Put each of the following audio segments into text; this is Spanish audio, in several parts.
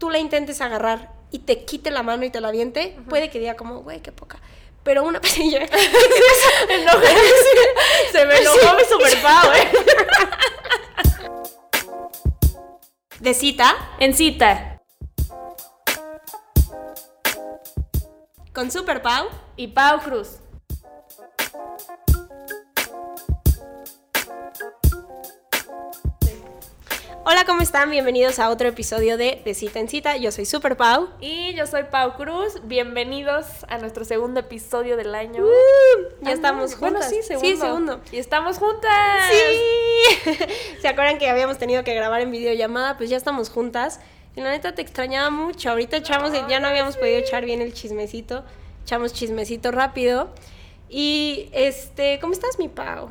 tú la intentes agarrar y te quite la mano y te la aviente, puede que diga como, güey, qué poca. Pero una pasilla. se me enojó mi super pau, eh. De cita. En cita. Con Super Pau. Y Pau Cruz. Hola, ¿cómo están? Bienvenidos a otro episodio de De Cita en Cita. Yo soy Super Pau. Y yo soy Pau Cruz. Bienvenidos a nuestro segundo episodio del año. Uh, ya Ah, estamos no, juntas. Bueno, sí, segundo. Sí, segundo. Y estamos juntas. Sí. ¿Se acuerdan que habíamos tenido que grabar en videollamada? Pues ya estamos juntas. Y la neta te extrañaba mucho. Ahorita echamos, ya no habíamos podido echar bien el chismecito. Echamos chismecito rápido. Y este, ¿cómo estás, mi Pau?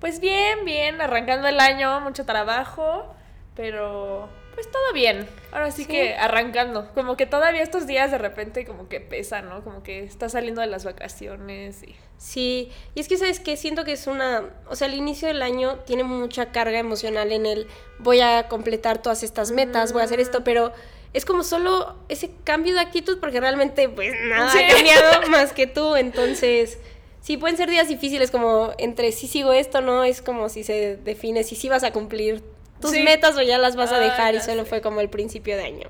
Pues bien, bien, arrancando el año, mucho trabajo, pero pues todo bien. Ahora sí, Sí. que arrancando. Como que todavía estos días de repente como que pesa, ¿no? Como que estás saliendo de las vacaciones y... Sí, y es que sabes que siento que es una, o sea, el inicio del año tiene mucha carga emocional en el voy a completar todas estas metas, voy a hacer esto, pero es como solo ese cambio de actitud porque realmente pues nada Sí. ha cambiado más que tú, entonces sí pueden ser días difíciles como entre si sigo esto, no, es como si se define si sí vas a cumplir tus Sí. metas o ya las vas a Ay, dejar y solo sé. fue como el principio de año.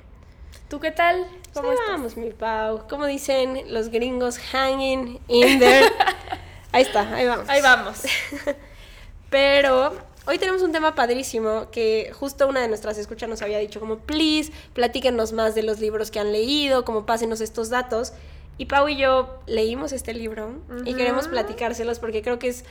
¿Tú qué tal? ¿Cómo Ahí estás? vamos, mi Pau. Como dicen los gringos, hanging in there. ahí está, ahí vamos. Ahí vamos. Pero hoy tenemos un tema padrísimo que justo una de nuestras escuchas nos había dicho como, please, platíquenos más de los libros que han leído, como pásenos estos datos. Y Pau y yo leímos este libro y queremos platicárselos porque creo que es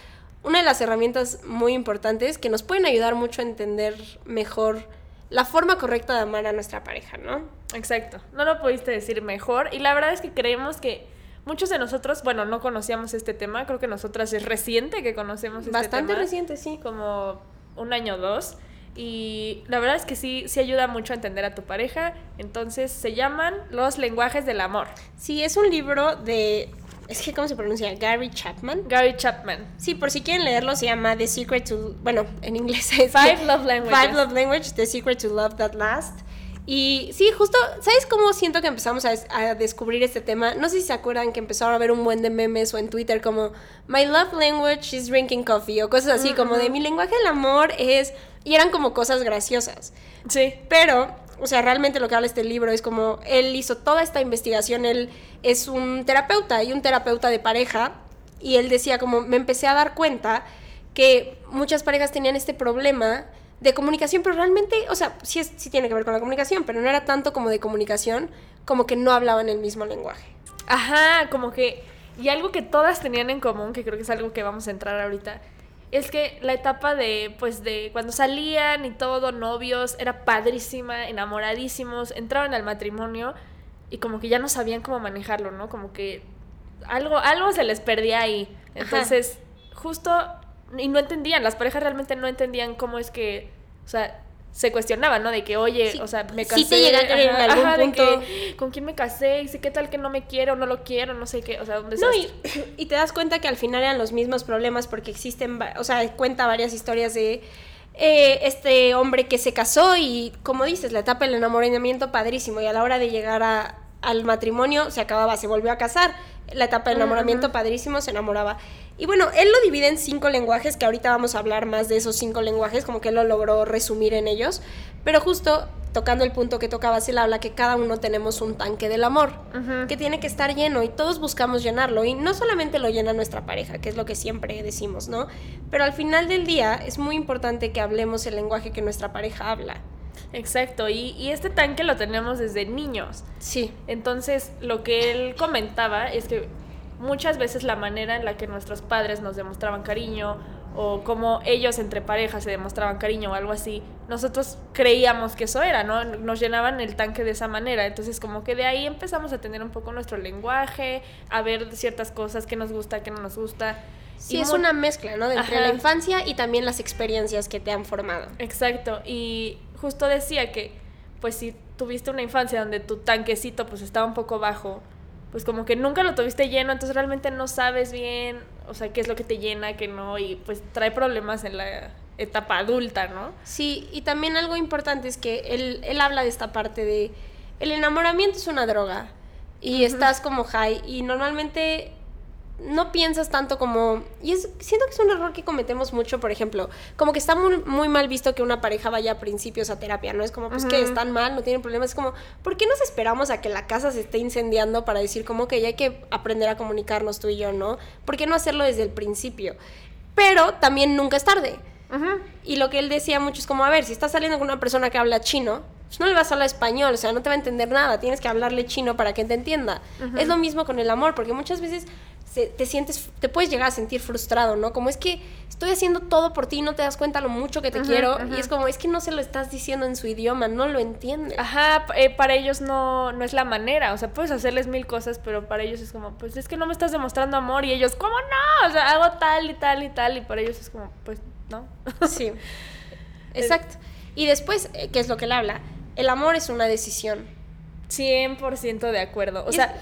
una de las herramientas muy importantes que nos pueden ayudar mucho a entender mejor la forma correcta de amar a nuestra pareja, ¿no? Exacto, no lo pudiste decir mejor y la verdad es que creemos que muchos de nosotros, bueno, no conocíamos este tema, creo que nosotras es reciente que conocemos este Bastante tema. reciente, sí. como un año o dos. Y la verdad es que sí, sí ayuda mucho a entender a tu pareja. Entonces se llaman Los lenguajes del amor. Sí, es un libro de... Es que, ¿cómo se pronuncia? Gary Chapman. Gary Chapman. Sí, por si quieren leerlo, se llama The Secret to... Bueno, en inglés es... Five Love Languages. Five Love Language, The Secret to Love That Last. Y sí, justo, ¿sabes cómo siento que empezamos a, a descubrir este tema? No sé si se acuerdan que empezaron a ver un buen de memes o en Twitter como My love language is drinking coffee o cosas así, como de mi lenguaje del amor es... Y eran como cosas graciosas. Sí. Pero, o sea, realmente lo que habla este libro es como él hizo toda esta investigación, él es un terapeuta y un terapeuta de pareja, y él decía como me empecé a dar cuenta que muchas parejas tenían este problema de comunicación, pero realmente, o sea, sí, es, sí tiene que ver con la comunicación, pero no era tanto como de comunicación, como que no hablaban el mismo lenguaje. Ajá, como que... Y algo que todas tenían en común, que creo que es algo que vamos a entrar ahorita, es que la etapa de, pues, de cuando salían y todo, novios, era padrísima, enamoradísimos, entraban al matrimonio y como que ya no sabían cómo manejarlo, ¿no? Como que algo, algo se les perdía ahí. Entonces, justo, y no entendían, las parejas realmente no entendían cómo es que, o sea, se cuestionaban, ¿no? De que, oye, Sí, o sea, me sí casé. te llega a creer en algún de punto. que, ¿Con quién me casé? Y sé qué tal que no me quiero, no lo quiero, no sé qué, o sea, un No, y, y te das cuenta que al final eran los mismos problemas porque existen, o sea, cuenta varias historias de eh, este hombre que se casó y, como dices, la etapa del enamoramiento padrísimo y a la hora de llegar a- al matrimonio se acababa, se volvió a casar. La etapa del enamoramiento padrísimo, se enamoraba. Y bueno, él lo divide en cinco lenguajes, que ahorita vamos a hablar más de esos cinco lenguajes, como que él lo logró resumir en ellos. Pero justo tocando el punto que tocabas, él habla que cada uno tenemos un tanque del amor que tiene que estar lleno y todos buscamos llenarlo y no solamente lo llena nuestra pareja, que es lo que siempre decimos, ¿no? Pero al final del día es muy importante que hablemos el lenguaje que nuestra pareja habla. Exacto, y, y este tanque lo tenemos desde niños. Sí, Entonces, lo que él comentaba es que muchas veces la manera en la que nuestros padres nos demostraban cariño o como ellos entre parejas se demostraban cariño o algo así, nosotros creíamos que eso era, ¿no? Nos llenaban el tanque de esa manera. Entonces, como que de ahí empezamos a tener un poco nuestro lenguaje, a ver ciertas cosas que nos gusta, que no nos gusta. sí Y es una mezcla, ¿no? De entre Ajá. la infancia y también las experiencias que te han formado. Exacto, y justo decía que, pues si tuviste una infancia donde tu tanquecito pues estaba un poco bajo, pues como que nunca lo tuviste lleno, entonces realmente no sabes bien, o sea, qué es lo que te llena, qué no, y pues trae problemas en la etapa adulta, ¿no? Sí, y también algo importante es que él, él habla de esta parte de el enamoramiento es una droga y estás como high y normalmente no piensas tanto como... Y es, siento que es un error que cometemos mucho, por ejemplo, como que está muy, muy mal visto que una pareja vaya a principios a terapia, ¿no? Es como, pues que están mal, no tienen problemas, es como, ¿por qué nos esperamos a que la casa se esté incendiando para decir como que ya hay que aprender a comunicarnos tú y yo, ¿no? ¿Por qué no hacerlo desde el principio? Pero también nunca es tarde. Y lo que él decía mucho es como, a ver, si estás saliendo con una persona que habla chino, pues no le vas a hablar español, o sea, no te va a entender nada, tienes que hablarle chino para que te entienda. Es lo mismo con el amor, porque muchas veces te sientes, te puedes llegar a sentir frustrado, ¿no? Como es que estoy haciendo todo por ti y no te das cuenta lo mucho que te quiero. Y es como, es que no se lo estás diciendo en su idioma, no lo entiende. Ajá, eh, para ellos no, no es la manera. O sea, puedes hacerles mil cosas, pero para ellos es como, pues es que no me estás demostrando amor. Y ellos, ¿cómo no? O sea, hago tal y tal y tal. Y para ellos es como, pues no. Sí. Exacto. Y después, eh, ¿qué es lo que él habla? El amor es una decisión. 100% de acuerdo. O sea,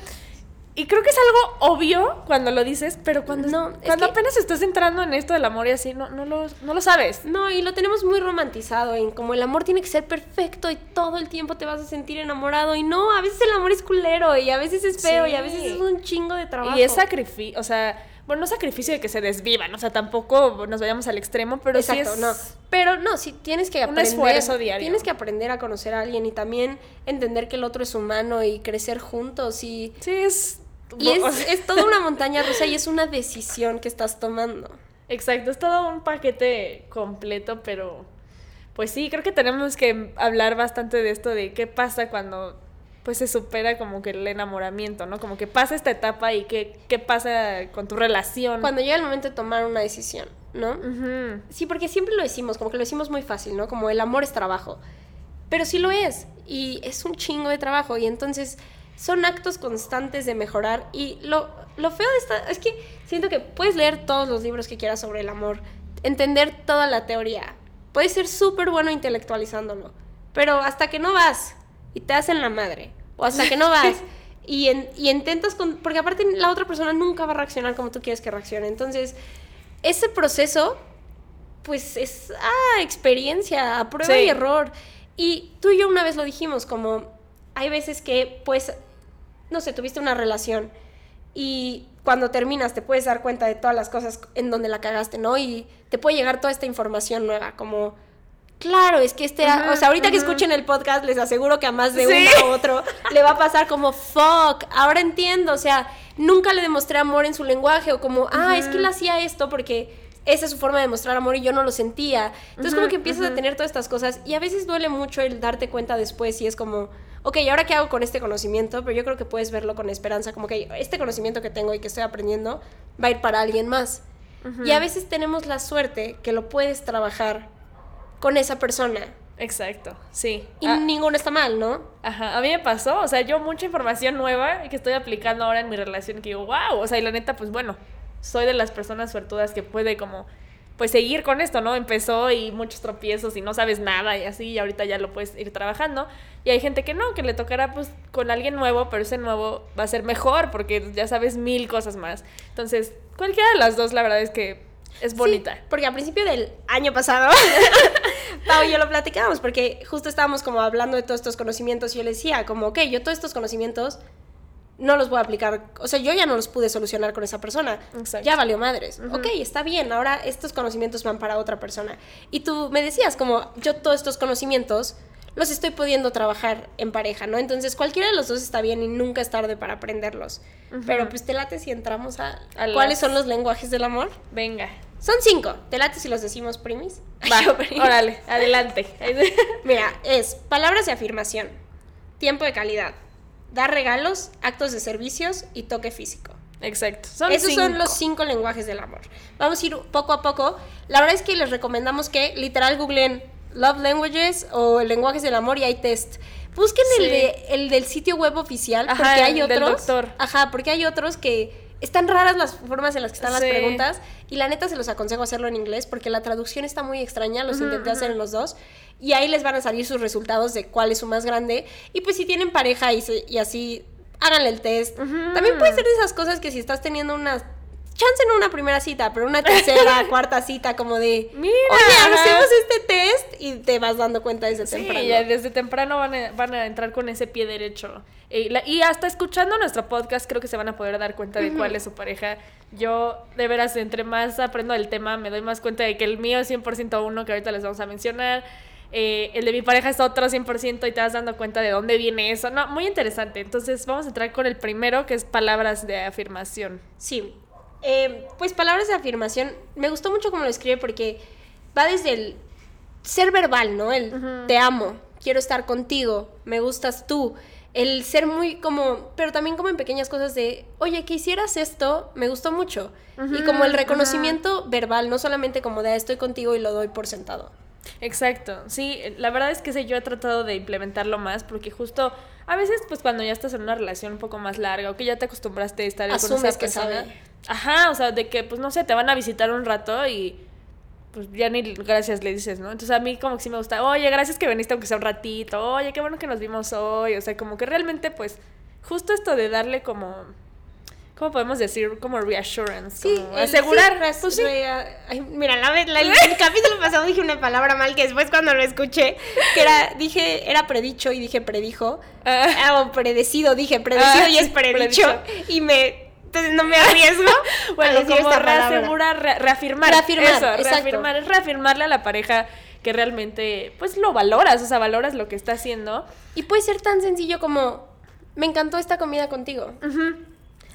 y creo que es algo obvio cuando lo dices, pero cuando, no, cuando apenas estás entrando en esto del amor y así, no, no, lo, no lo sabes. No, y lo tenemos muy romantizado en como el amor tiene que ser perfecto y todo el tiempo te vas a sentir enamorado. Y no, a veces el amor es culero y a veces es feo y a veces es un chingo de trabajo. Y es sacrificio, o sea, bueno, no sacrificio de que se desvivan, o sea, tampoco nos vayamos al extremo, pero Exacto, sí no. Pero no, sí tienes que aprender. Un esfuerzo diario. Tienes que aprender a conocer a alguien y también entender que el otro es humano y crecer juntos y... Sí, es y es, toda una montaña rusa y es una decisión que estás tomando. Exacto, es todo un paquete completo, pero pues sí, creo que tenemos que hablar bastante de esto, de qué pasa cuando pues se supera como que el enamoramiento, ¿no? Como que pasa esta etapa y qué, qué pasa con tu relación. Cuando llega el momento de tomar una decisión, ¿no? Sí, porque siempre lo decimos, como que lo decimos muy fácil, ¿no? Como el amor es trabajo. Pero sí lo es, y es un chingo de trabajo, y entonces son actos constantes de mejorar y lo, lo feo de esta es que siento que puedes leer todos los libros que quieras sobre el amor, entender toda la teoría, puedes ser súper bueno intelectualizándolo, pero hasta que no vas y te hacen la madre, o hasta que no vas y, y intentas, con, porque aparte la otra persona nunca va a reaccionar como tú quieres que reaccione, entonces ese proceso pues es ah, experiencia, a prueba y error. Y tú y yo una vez lo dijimos, como hay veces que pues no sé, tuviste una relación y cuando terminas te puedes dar cuenta de todas las cosas en donde la cagaste, ¿no? Y te puede llegar toda esta información nueva, como, claro, es que este o sea, ahorita que escuchen el podcast, les aseguro que a más de uno u otro le va a pasar como, fuck, ahora entiendo, o sea, nunca le demostré amor en su lenguaje, o como, ah, es que él hacía esto porque esa es su forma de mostrar amor y yo no lo sentía. Entonces como que empiezas a tener todas estas cosas y a veces duele mucho el darte cuenta después y es como, ok, ¿y ahora qué hago con este conocimiento? Pero yo creo que puedes verlo con esperanza, como que este conocimiento que tengo y que estoy aprendiendo va a ir para alguien más. Y a veces tenemos la suerte que lo puedes trabajar con esa persona. Exacto, sí. Y ah. ninguno está mal, ¿no? Ajá, a mí me pasó, o sea, yo mucha información nueva que estoy aplicando ahora en mi relación que digo, wow, o sea, y la neta, pues bueno, soy de las personas suertudas que puede como pues seguir con esto, ¿no? Empezó y muchos tropiezos y no sabes nada y así, y ahorita ya lo puedes ir trabajando. Y hay gente que no, que le tocará pues con alguien nuevo, pero ese nuevo va a ser mejor porque ya sabes mil cosas más. Entonces, cualquiera de las dos, la verdad es que es bonita. porque a principio del año pasado, Pau y yo lo platicábamos, porque justo estábamos como hablando de todos estos conocimientos y yo le decía, como, ok, yo todos estos conocimientos no los voy a aplicar, o sea, yo ya no los pude solucionar con esa persona, ya valió madres, ok, está bien, ahora estos conocimientos van para otra persona. Y tú me decías como, yo todos estos conocimientos los estoy pudiendo trabajar en pareja, ¿no? Entonces cualquiera de los dos está bien y nunca es tarde para aprenderlos. Pero pues te late si entramos a, cuáles son los lenguajes del amor. Venga. Son cinco. ¿Te late si los decimos primis? Va, órale, adelante. Mira, es palabras de afirmación, tiempo de calidad, dar regalos, actos de servicios y toque físico. Exacto. Esos son los cinco lenguajes del amor. Vamos a ir poco a poco. La verdad es que les recomendamos que literal googlen Love Languages o lenguajes del amor y hay test. Busquen el, de, el del sitio web oficial porque hay otros. Ajá, porque hay otros que están raras las formas en las que están las preguntas y la neta se los aconsejo hacerlo en inglés porque la traducción está muy extraña, los intenté hacer en los dos y ahí les van a salir sus resultados de cuál es su más grande y pues si tienen pareja y, y así háganle el test. También puede ser de esas cosas que si estás teniendo una chance en una primera cita, pero una tercera, cuarta cita, como de, Mira, oye, hacemos este test y te vas dando cuenta desde Sí, temprano. ya desde temprano van a, van a entrar con ese pie derecho. Y, la- y hasta escuchando nuestro podcast creo que se van a poder dar cuenta de cuál es su pareja. Yo, de veras, entre más aprendo del tema, me doy más cuenta de que el mío es 100% uno, que ahorita les vamos a mencionar. Eh, el de mi pareja es otro 100% y te vas dando cuenta de dónde viene eso. No, muy interesante. Entonces vamos a entrar con el primero, que es palabras de afirmación. Sí. Eh, pues palabras de afirmación. Me gustó mucho cómo lo escribe porque va desde el ser verbal, ¿no? El te amo, quiero estar contigo, me gustas tú. El ser muy como, pero también como en pequeñas cosas de, oye, que hicieras esto, me gustó mucho. y como el reconocimiento verbal, no solamente como de "Ah, estoy contigo y lo doy por sentado. Exacto, sí, la verdad es que sí, yo he tratado de implementarlo más porque justo a veces pues cuando ya estás en una relación un poco más larga o que ya te acostumbraste a estar con esa que persona, sabe. Ajá, o sea, de que pues no sé, te van a visitar un rato y pues ya ni gracias le dices, ¿no? Entonces a mí como que sí me gusta, oye, gracias que viniste aunque sea un ratito, oye, qué bueno que nos vimos hoy, o sea, como que realmente pues justo esto de darle como, ¿cómo podemos decir? Como reassurance, como el- asegurar, sí, pues sí. ay, mira, la, vez- la- el, el capítulo pasado dije una palabra mal que después cuando lo escuché, que era, dije, era predicho y dije predijo. Ah. Ah, o predecido, dije predecido Ah, y es sí, predicho. Y me, entonces no me arriesgo. Bueno, como reasegurar, re- reafirmar. Reafirmar, Eso, exacto. reafirmar, es reafirmarle a la pareja que realmente, pues lo valoras, o sea, valoras lo que está haciendo. Y puede ser tan sencillo como, me encantó esta comida contigo.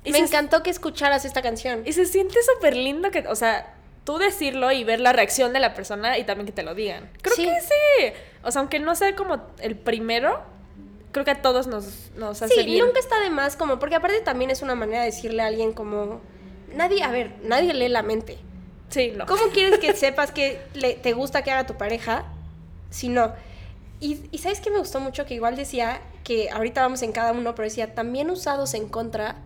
Y me encantó que escucharas esta canción. y se siente súper lindo que, o sea, tú decirlo y ver la reacción de la persona y también que te lo digan. Creo Sí. que sí. O sea, aunque no sea como el primero, creo que a todos nos, nos hace Sí, bien. nunca está de más como, porque aparte también es una manera de decirle a alguien como, nadie, a ver, nadie lee la mente. Sí, no. ¿Cómo quieres que sepas que le- te gusta que haga tu pareja si no? Y, y sabes que me gustó mucho que igual decía que ahorita vamos en cada uno, pero decía también usados en contra.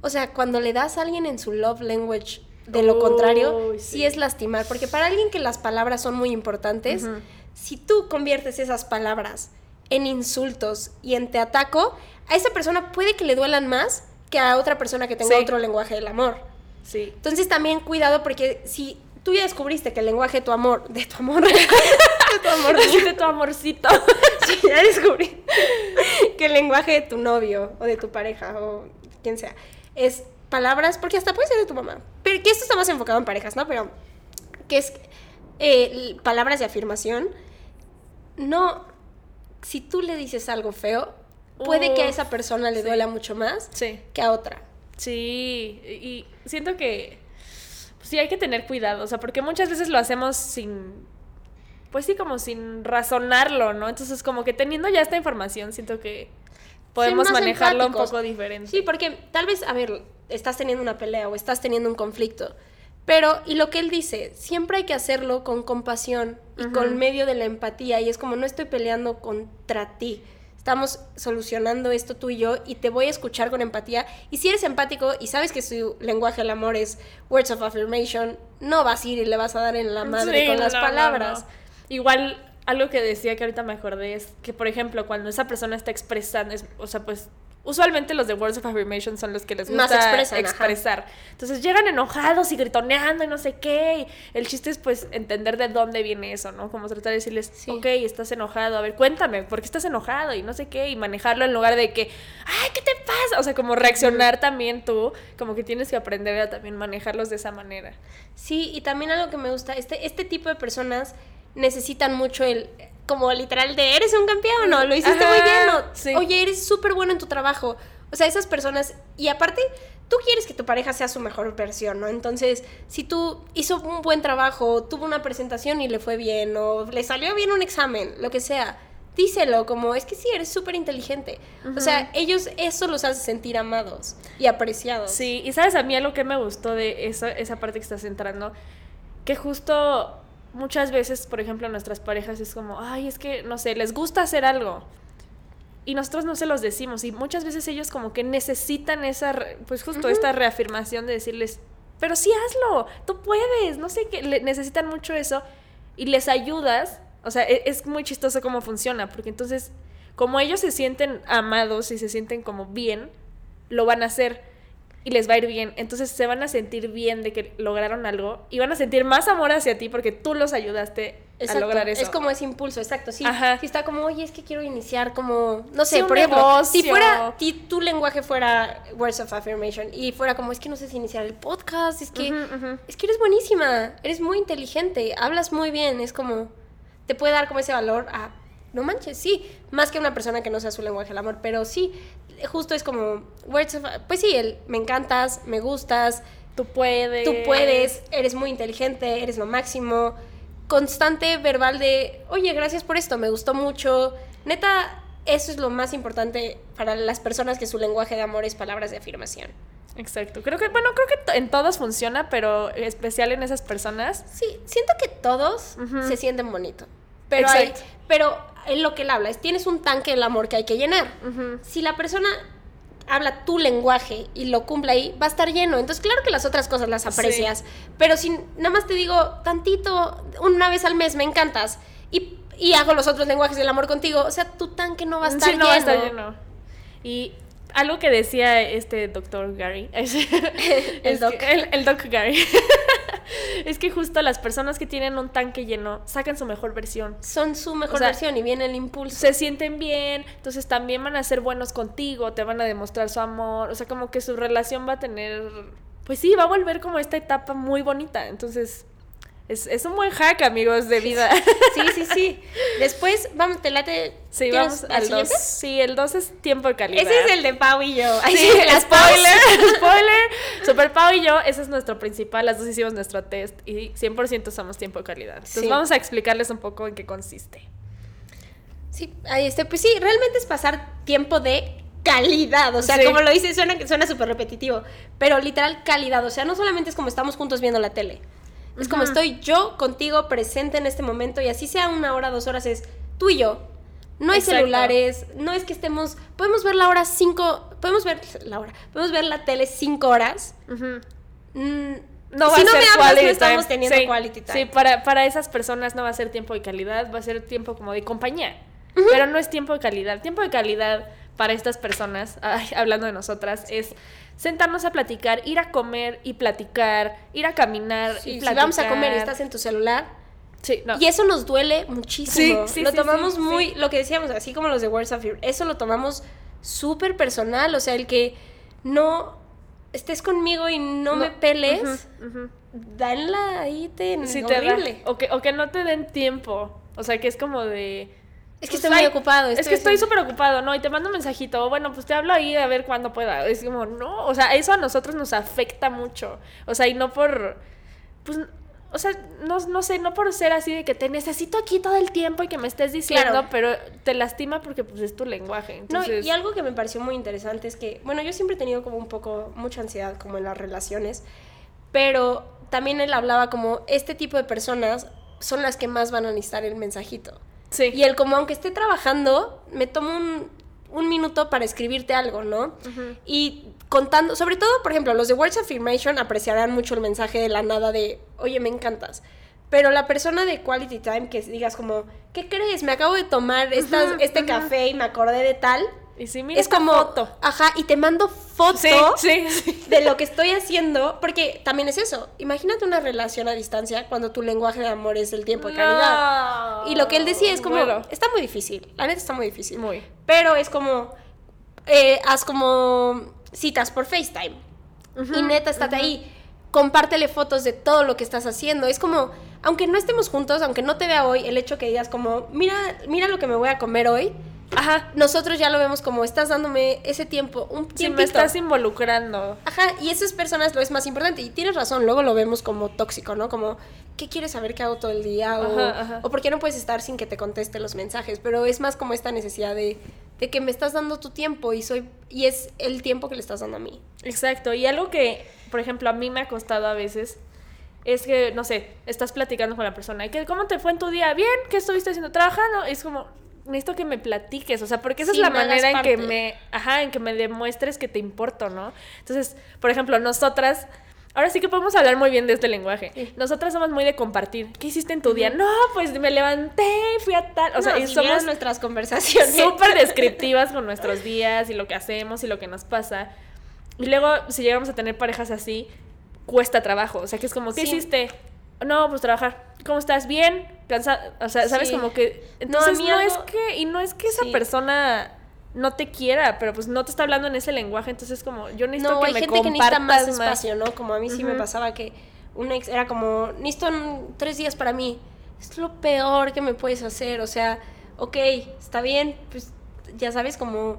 O sea, cuando le das a alguien en su love language de lo contrario, sí. sí. es lastimar, porque para alguien que las palabras son muy importantes, si tú conviertes esas palabras en insultos y en te ataco, a esa persona puede que le duelan más que a otra persona que tenga Sí. otro lenguaje del amor. Sí. Entonces también cuidado porque si tú ya descubriste que el lenguaje de tu amor, de tu amor, de tu amor, de tu amorcito. si ya descubrí que el lenguaje de tu novio o de tu pareja o quien sea es palabras, porque hasta puede ser de tu mamá, pero que esto está más enfocado en parejas, ¿no? Pero que es eh, palabras de afirmación, no, si tú le dices algo feo, puede que a esa persona le sí. duela mucho más Sí. que a otra. Sí, y siento que pues, sí hay que tener cuidado, o sea, porque muchas veces lo hacemos sin, pues sí, como sin razonarlo, ¿no? Entonces, como que teniendo ya esta información, siento que podemos manejarlo un poco diferente. Sí, porque tal vez, a ver, estás teniendo una pelea o estás teniendo un conflicto. Pero, y lo que él dice, siempre hay que hacerlo con compasión y con medio de la empatía. Y es como, no estoy peleando contra ti. Estamos solucionando esto tú y yo y te voy a escuchar con empatía. Y si eres empático y sabes que su lenguaje del amor es words of affirmation, no vas a ir y le vas a dar en la madre Sí, con las no, no, palabras. no. Igual, algo que decía que ahorita me acordé es que, por ejemplo, cuando esa persona está expresando, es- o sea, pues usualmente los de Words of Affirmation son los que les gusta expresan, ajá. expresar. Entonces llegan enojados y gritoneando y no sé qué. El chiste es pues entender de dónde viene eso, ¿no? Como tratar de decirles, Sí. ok, estás enojado, a ver, cuéntame, ¿por qué estás enojado? Y no sé qué, y manejarlo en lugar de que, ay, ¿qué te pasa? O sea, como reaccionar también tú, como que tienes que aprender a también manejarlos de esa manera. Sí, y también algo que me gusta, este, este tipo de personas necesitan mucho el, como literal de, eres un campeón, o lo hiciste Ajá, muy bien, o sí. oye, eres súper bueno en tu trabajo. O sea, esas personas, y aparte, tú quieres que tu pareja sea su mejor versión, ¿no? Entonces, si tú hizo un buen trabajo, tuvo una presentación y le fue bien, o le salió bien un examen, lo que sea, díselo, como, es que sí, eres súper inteligente. O sea, ellos, eso los hace sentir amados y apreciados. Sí, y sabes a mí algo que me gustó de eso, esa parte que estás entrando, que justo muchas veces, por ejemplo, nuestras parejas es como, ay, es que, no sé, les gusta hacer algo. Y nosotros no se los decimos. Y muchas veces ellos como que necesitan esa, pues justo esta reafirmación de decirles, pero sí hazlo, tú puedes, no sé qué, le- necesitan mucho eso. Y les ayudas, o sea, e- es muy chistoso cómo funciona, porque entonces, como ellos se sienten amados y se sienten como bien, lo van a hacer. Y les va a ir bien. Entonces se van a sentir bien de que lograron algo y van a sentir más amor hacia ti porque tú los ayudaste a lograr eso. Es como ese impulso, exacto. Sí, Ajá. sí está como, oye, es que quiero iniciar como, no sé, Sí, por ejemplo, si fuera, si tu lenguaje fuera words of affirmation y fuera como, es que no sé si iniciar el podcast, es que, es que eres buenísima, eres muy inteligente, hablas muy bien, es como, te puede dar como ese valor a, no manches, sí, más que una persona que no sea su lenguaje del amor, pero sí, justo es como, words of, pues sí, el, me encantas, me gustas, Tú puedes. Tú puedes, eres muy inteligente, eres lo máximo. Constante verbal de, oye, gracias por esto, me gustó mucho. Neta, eso es lo más importante para las personas que su lenguaje de amor es palabras de afirmación. Exacto. Creo que, bueno, creo que en todos funciona, pero especial en esas personas. Sí, siento que todos se sienten bonito. Pero, hay- pero en lo que él habla es, tienes un tanque del amor que hay que llenar. Si la persona habla tu lenguaje y lo cumple ahí, va a estar lleno. Entonces, claro que las otras cosas las aprecias. Pero si nada más te digo tantito, una vez al mes me encantas y, y hago los otros lenguajes del amor contigo, o sea, tu tanque no va a estar Sí, no lleno. va a estar lleno. Y algo que decía este doctor Gary. es- es doc. que- el, el doc Gary. es que justo las personas que tienen un tanque lleno sacan su mejor versión. Son su mejor O sea, versión y viene el impulso. Se sienten bien, entonces también van a ser buenos contigo, te van a demostrar su amor, o sea, como que su relación va a tener, pues sí, va a volver como esta etapa muy bonita, entonces es, es un buen hack, amigos, de vida. Sí, sí, sí. Después, vamos, te late. Sí, ¿tienes vamos al siguiente? 2. Sí, el 2 es tiempo de calidad. Ese es el de Pau y yo. Ahí Sí, las spoiler, spoiler. Super Pau y yo, ese es nuestro principal. Las dos hicimos nuestro test y 100% somos tiempo de calidad. Entonces Sí. vamos a explicarles un poco en qué consiste. Sí, ahí este, pues sí, realmente es pasar tiempo de calidad. O sea, Sí. como lo dice, suena suena súper repetitivo. Pero literal calidad. O sea, no solamente es como estamos juntos viendo la tele. Es como estoy yo contigo presente en este momento y así sea una hora, dos horas, es tú y yo. No hay Exacto. celulares, no es que estemos. Podemos ver la hora cinco. Podemos ver la hora. Podemos ver la tele cinco horas. Ujú. Mm, No va si a no ser me hablas, no estamos teniendo Sí, quality time. Sí, para, para esas personas no va a ser tiempo de calidad, va a ser tiempo como de compañía. Pero no es tiempo de calidad. Tiempo de calidad para estas personas, ay, hablando de nosotras, es sentarnos a platicar, ir a comer y platicar, ir a caminar Sí, y si platicar. vamos a comer y estás en tu celular, Sí, no. Y eso nos duele muchísimo. Sí, sí, lo tomamos muy, lo que decíamos, así como los de Words of Fear, eso lo tomamos súper personal. O sea, el que no estés conmigo y no, me peles, Ujú, ujú. danla ahí, te Sí, te da. horrible. O que, o que no te den tiempo. O sea, que es como de. Es que pues, estoy muy ocupado. Es que estoy súper ocupado, ¿no? Y te mando un mensajito. Bueno, pues te hablo ahí a ver cuándo pueda. Es como, no. O sea, eso a nosotros nos afecta mucho. O sea, y no por. Pues. O sea, no, no sé, no por ser así de que te necesito aquí todo el tiempo y que me estés diciendo, Claro. pero te lastima porque pues es tu lenguaje. No, y algo que me pareció muy interesante es que, bueno, yo siempre he tenido como un poco, mucha ansiedad como en las relaciones, pero también él hablaba como, este tipo de personas son las que más van a necesitar el mensajito. Sí. Y él como, aunque esté trabajando, me tomo un, un minuto para escribirte algo, ¿no? Y contando, sobre todo, por ejemplo, los de Words Affirmation apreciarán mucho el mensaje de la nada de, oye, me encantas. Pero la persona de Quality Time que digas como, ¿qué crees? Me acabo de tomar estas- este café y me acordé de tal. Y sí, mira es como, foto. ajá, y te mando foto Sí, sí, sí. de lo que estoy haciendo, porque también es eso. Imagínate una relación a distancia cuando tu lenguaje de amor es el tiempo de calidad. No. Y lo que él decía es como, Bueno, está muy difícil, la neta está muy difícil. muy. Pero es como, eh, haz como citas por FaceTime. y neta, estate ahí. Compártele fotos de todo lo que estás haciendo. Es como, aunque no estemos juntos, aunque no te vea hoy, el hecho que digas como, mira, mira lo que me voy a comer hoy. Ajá. Nosotros ya lo vemos como, estás dándome ese tiempo, un Si tiempito. me estás involucrando. Ajá, y esas personas lo es más importante. Y tienes razón, luego lo vemos como tóxico, ¿no? Como, ¿qué quieres saber que hago todo el día? O, Ajá, ajá. o ¿por qué no puedes estar sin que te conteste los mensajes? Pero es más como esta necesidad de, de que me estás dando tu tiempo y soy y es el tiempo que le estás dando a mí. Exacto. Y algo que, por ejemplo, a mí me ha costado a veces es que, no sé, estás platicando con la persona y que, ¿cómo te fue en tu día? Bien, ¿qué estuviste haciendo? Trabajando. Es como, necesito que me platiques, o sea, porque esa Sí, es la manera en que me, ajá, en que me demuestres que te importo, ¿no? Entonces, por ejemplo, nosotras... Ahora sí que podemos hablar muy bien de este lenguaje. Sí. Nosotras somos muy de compartir. ¿Qué hiciste en tu día? No, pues me levanté, fui a tal. O sea, y si somos nuestras conversaciones. súper descriptivas con nuestros días y lo que hacemos y lo que nos pasa. Y luego, si llegamos a tener parejas así, cuesta trabajo. O sea, que es como, ¿qué Sí. hiciste? No, pues trabajar. ¿Cómo estás? ¿Bien? ¿Cansada? O sea, ¿sabes? Sí. Como que... No, a Entonces, mí no, es algo- que... Y no es que esa Sí. persona no te quiera, pero pues no te está hablando en ese lenguaje. Entonces, como, yo necesito No, que hay me gente que necesita más compartas espacio, ¿no? Como a mí sí me Ujú. pasaba que un ex era como, necesito tres días para mí. Es lo peor que me puedes hacer. O sea, ok, está bien, pues ya sabes, como...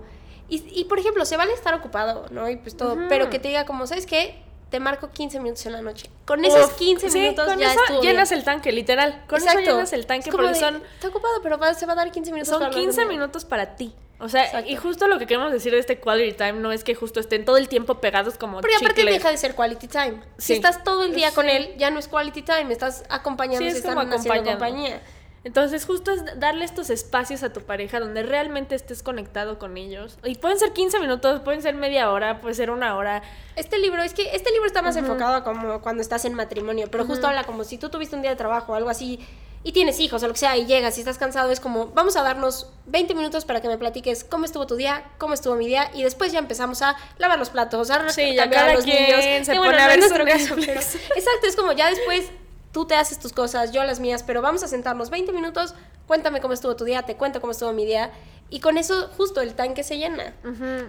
Y, y, por ejemplo, se vale estar ocupado, ¿no? Y pues todo, Ujú. pero que te diga como, ¿sabes qué? Te marco 15 minutos en la noche. Con esos Uf, 15 sí, minutos con ya eso estuvo llenas bien. el tanque, literal. Con Exacto. eso llenas el tanque Es como porque de, son, Está ocupado, pero va- se va a dar 15 minutos son para hablar 15 conmigo". minutos para ti. O sea, Exacto. y justo lo que queremos decir de este quality time no es que justo estén todo el tiempo pegados como Porque aparte deja de ser quality time. Si estás todo el día Sí. con él, ya no es quality time, estás acompañando, Sí, es están haciendo compañía. Entonces, justo es darle estos espacios a tu pareja donde realmente estés conectado con ellos. Y pueden ser 15 minutos, pueden ser media hora, puede ser una hora. Este libro, es que este libro está más enfocado como cuando estás en matrimonio, pero justo habla como si tú tuviste un día de trabajo o algo así y tienes hijos o lo que sea y llegas y estás cansado, es como vamos a darnos 20 minutos para que me platiques cómo estuvo tu día, cómo estuvo mi día y después ya empezamos a lavar los platos, a Sí, cambiar a los niños. se pone a ver nuestro caso, pero- exacto, es como ya después tú te haces tus cosas, yo las mías, pero vamos a sentarnos 20 minutos, cuéntame cómo estuvo tu día, te cuento cómo estuvo mi día y con eso justo el tanque se llena.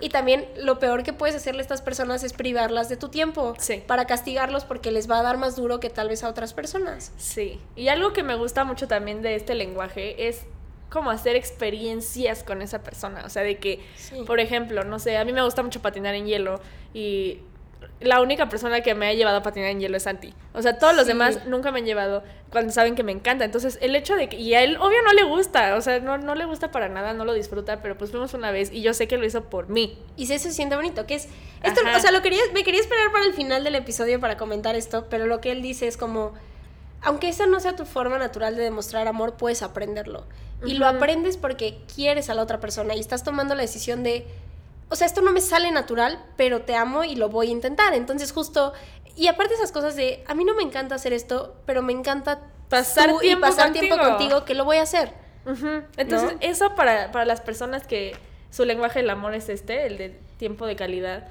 Y también lo peor que puedes hacerle a estas personas es privarlas de tu tiempo. Sí. Para castigarlos porque les va a dar más duro que tal vez a otras personas. Sí. Y algo que me gusta mucho también de este lenguaje es como hacer experiencias con esa persona. O sea, de que, Sí. por ejemplo, no sé, a mí me gusta mucho patinar en hielo y la única persona que me ha llevado a patinar en hielo es Santi. O sea, todos los demás nunca me han llevado cuando saben que me encanta. Entonces, el hecho de que, y a él obvio no le gusta, o sea, no, no le gusta para nada, no lo disfruta, pero pues fuimos una vez y yo sé que lo hizo por mí. Y eso se siente bonito, que es... Esto, Ajá. o sea, lo quería, me quería esperar para el final del episodio para comentar esto, pero lo que él dice es como, aunque esa no sea tu forma natural de demostrar amor, puedes aprenderlo. Y lo aprendes porque quieres a la otra persona y estás tomando la decisión de, o sea, esto no me sale natural, pero te amo y lo voy a intentar. Entonces justo, y aparte esas cosas de, a mí no me encanta hacer esto, pero me encanta Pasar tú tiempo y pasar tiempo contigo. contigo, que lo voy a hacer. Entonces, ¿No? eso para, para las personas que su lenguaje del amor es este, el de tiempo de calidad,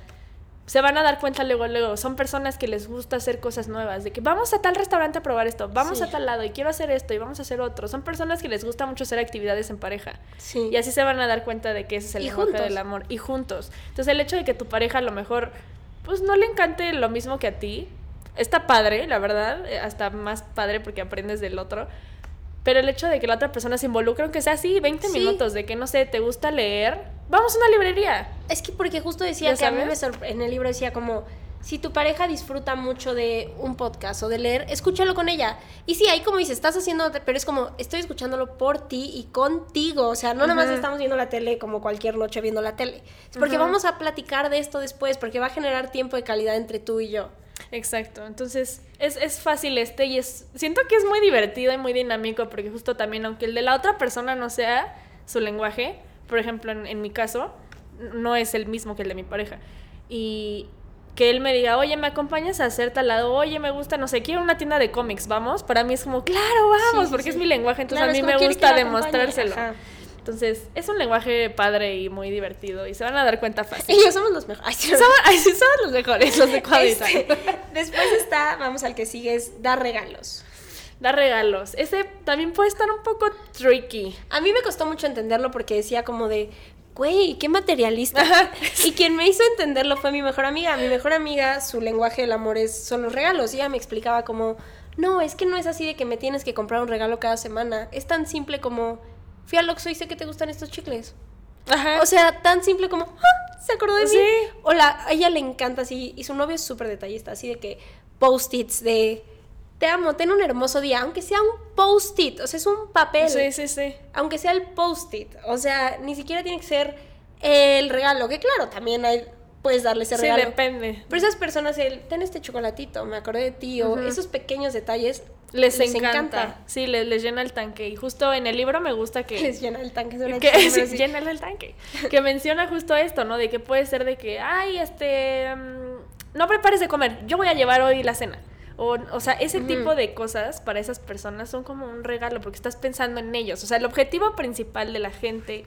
se van a dar cuenta luego, luego. Son personas que les gusta hacer cosas nuevas, de que vamos a tal restaurante a probar esto, vamos Sí. a tal lado y quiero hacer esto y vamos a hacer otro. Son personas que les gusta mucho hacer actividades en pareja. Sí. Y así se van a dar cuenta de que ese es el Y lenguaje juntos. del amor. Y juntos. Entonces, el hecho de que tu pareja a lo mejor, pues no le encante lo mismo que a ti, está padre, la verdad, eh, hasta más padre porque aprendes del otro. Pero el hecho de que la otra persona se involucre, aunque sea así, 20 Sí. minutos, de que no sé, te gusta leer, vamos a una librería. Es que porque justo decía ¿Ya que a mí me sabes? sorpre- en el libro decía como si tu pareja disfruta mucho de un podcast o de leer, escúchalo con ella. Y sí, ahí como dices, estás haciendo, pero es como estoy escuchándolo por ti y contigo. O sea, no nada más estamos viendo la tele como cualquier noche viendo la tele. Es porque vamos a platicar de esto después, porque va a generar tiempo de calidad entre tú y yo. Exacto, entonces es, es fácil este y es siento que es muy divertido y muy dinámico porque justo también aunque el de la otra persona no sea su lenguaje, por ejemplo en, en mi caso, no es el mismo que el de mi pareja y que él me diga, oye, ¿me acompañas a hacer tal lado? Oye, me gusta, no sé, quiero una tienda de cómics, ¿vamos? Para mí es como, claro, vamos, Sí, porque sí. es mi lenguaje, entonces Claro, a mí me gusta demostrárselo. ajá. Entonces, es un lenguaje padre y muy divertido y se van a dar cuenta fácil. Ellos somos los mejores. Ay, Somos, ay, sí, somos los mejores, los de. Este, después está, vamos al que sigue, es dar regalos. Dar regalos. Ese también puede estar un poco tricky. A mí me costó mucho entenderlo porque decía como de, güey, qué materialista. Y quien me hizo entenderlo fue mi mejor amiga. Mi mejor amiga, su lenguaje del amor es, son los regalos. Y ella me explicaba como, no, es que no es así de que me tienes que comprar un regalo cada semana. Es tan simple como, fui al Oxxo y sé que te gustan estos chicles. Ajá. O sea, tan simple como, "Ah, se acordó de Sí. mí. O la, a ella le encanta así, y su novio es súper detallista, así de que post-its de, te amo, ten un hermoso día, aunque sea un post-it, o sea, es un papel sí, sí, sí. aunque sea el post-it, o sea, ni siquiera tiene que ser el regalo, que claro, también hay, puedes darle ese Sí, regalo. depende. Pero esas personas, el, ten este chocolatito, me acordé de ti, o esos pequeños detalles, Les, les encanta. encanta. Sí, les, les llena el tanque. Y justo en el libro me gusta que... les llena el tanque que chica, sí, sí. llena el tanque. Que menciona justo esto, ¿no? De que puede ser de que, ay, este... mm, no prepares de comer, yo voy a llevar hoy la cena. O, o sea, ese tipo de cosas para esas personas son como un regalo porque estás pensando en ellos. O sea, el objetivo principal de la gente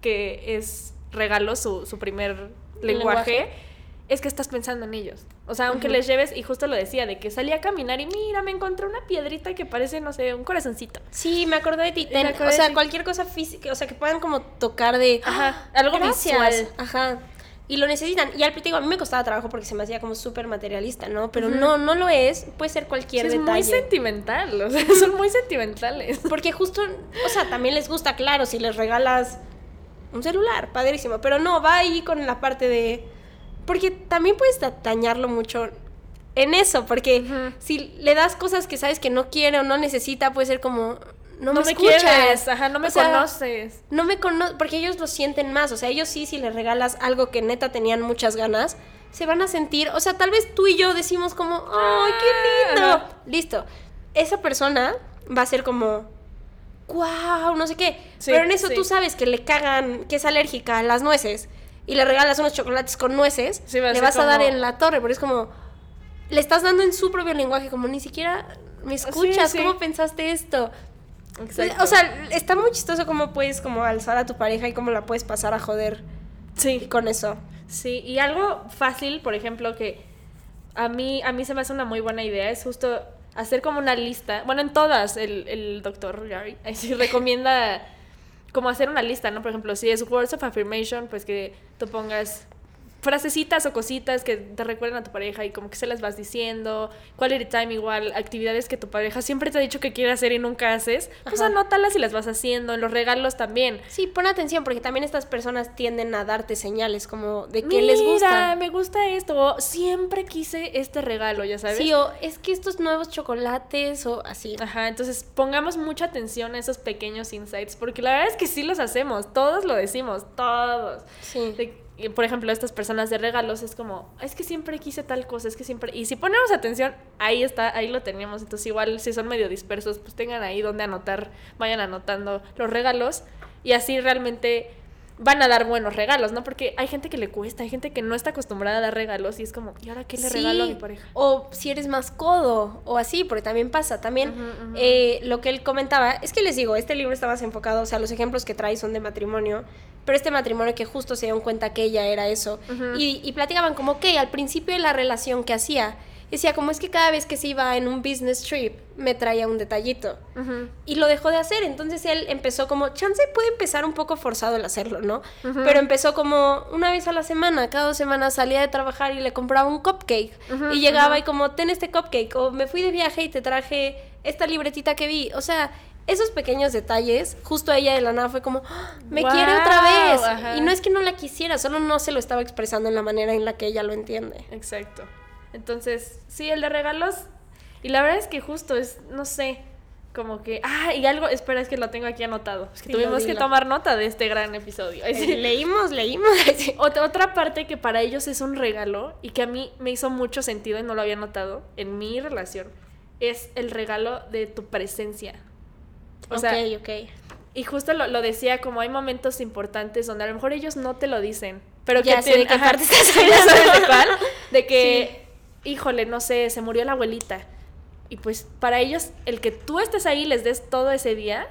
que es regalo, su, su primer lenguaje, Lenguaje. es que estás pensando en ellos. O sea, aunque les lleves, y justo lo decía, de que salí a caminar y mira, me encontré una piedrita que parece, no sé, un corazoncito. Sí, me acordé de ti. Ten- acordé o sea, cualquier cosa física, o sea, que puedan como tocar de... Ajá, "Ah, algo visual. Ajá. Y lo necesitan. Y al digo, a mí me costaba trabajo porque se me hacía como súper materialista, ¿no? Pero no, no lo es. Puede ser cualquier Sí, es detalle. muy sentimental, o sea, son muy sentimentales. Porque justo, o sea, también les gusta, claro, si les regalas un celular, padrísimo, pero no, va ahí con la parte de... Porque también puedes da- dañarlo mucho en eso, porque si le das cosas que sabes que no quiere o no necesita, puede ser como, no, No, me, me escuchas. quieres, ajá, no me O sea, conoces. No me conocen, porque ellos lo sienten más, o sea, ellos sí, si les regalas algo que neta tenían muchas ganas, se van a sentir, o sea, tal vez tú y yo decimos como, ¡ay, qué lindo! Ajá. Listo. Esa persona va a ser como, ¡guau! No sé qué. Sí, Pero en eso sí. tú sabes que le cagan, que es alérgica a las nueces, y le regalas unos chocolates con nueces, Sí, va le vas a dar en la torre, pero es como, le estás dando en su propio lenguaje, como ni siquiera me escuchas, sí. ¿cómo pensaste esto? Exacto. O sea, está muy chistoso cómo puedes como alzar a tu pareja y cómo la puedes pasar a joder sí. con eso. Sí, y algo fácil, por ejemplo, que a mí, a mí se me hace una muy buena idea, es justo hacer como una lista. Bueno, en todas, el, el doctor Gary sí recomienda como hacer una lista, ¿no? Por ejemplo, si es words of affirmation, pues que tú pongas frasecitas o cositas que te recuerden a tu pareja y como que se las vas diciendo. Quality time igual, actividades que tu pareja siempre te ha dicho que quiere hacer y nunca haces. Pues Ajá. anótalas y las vas haciendo. En los regalos también. Sí, pon atención porque también estas personas tienden a darte señales como de que les Mira, gusta. me gusta esto. o Siempre quise este regalo, ya sabes. Sí, o es que estos nuevos chocolates o así. Ajá, entonces pongamos mucha atención a esos pequeños insights, porque la verdad es que sí los hacemos, todos lo decimos, todos. Sí. De- y, por ejemplo, estas personas de regalos es como, es que siempre quise tal cosa, es que siempre... Y si ponemos atención, ahí está, ahí lo teníamos. Entonces igual si son medio dispersos, pues tengan ahí donde anotar, vayan anotando los regalos y así realmente van a dar buenos regalos, ¿no? Porque hay gente que le cuesta, hay gente que no está acostumbrada a dar regalos y es como, ¿y ahora qué le Sí, regalo a mi pareja? O si eres más codo o así, porque también pasa. También Ujú, ujú. eh, lo que él comentaba, es que les digo, este libro está más enfocado, o sea, los ejemplos que trae son de matrimonio, pero este matrimonio que justo se dieron cuenta que ella era eso. Y, y platicaban como que al principio de la relación que hacía, decía como es que cada vez que se iba en un business trip me traía un detallito. Y lo dejó de hacer, entonces él empezó como, chance puede empezar un poco forzado el hacerlo, ¿no? Pero empezó como una vez a la semana, cada dos semanas salía de trabajar y le compraba un cupcake. Y llegaba y como, ten este cupcake, o me fui de viaje y te traje esta libretita que vi. O sea, esos pequeños detalles, justo ella de la nada fue como, "Ah, me quiere otra vez. ajá. Y no es que no la quisiera, solo no se lo estaba expresando en la manera en la que ella lo entiende. Exacto. Entonces, sí, el de regalos. Y la verdad es que justo es, no sé, como que. Ah, y algo, espera, es que lo tengo aquí anotado. Es que Dilo, tuvimos que tomar nota de este gran episodio. Sí. Eh, Leímos, leímos. Otra, otra parte que para ellos es un regalo y que a mí me hizo mucho sentido y no lo había notado en mi relación es el regalo de tu presencia. O sea, ok, ok. y justo lo, lo decía, como hay momentos importantes donde a lo mejor ellos no te lo dicen, pero Ya que sé te- de qué ajá, parte estás sí, de hablando. cuál, de que, híjole, no sé, se murió la abuelita. Y pues para ellos, el que tú estés ahí y les des todo ese día,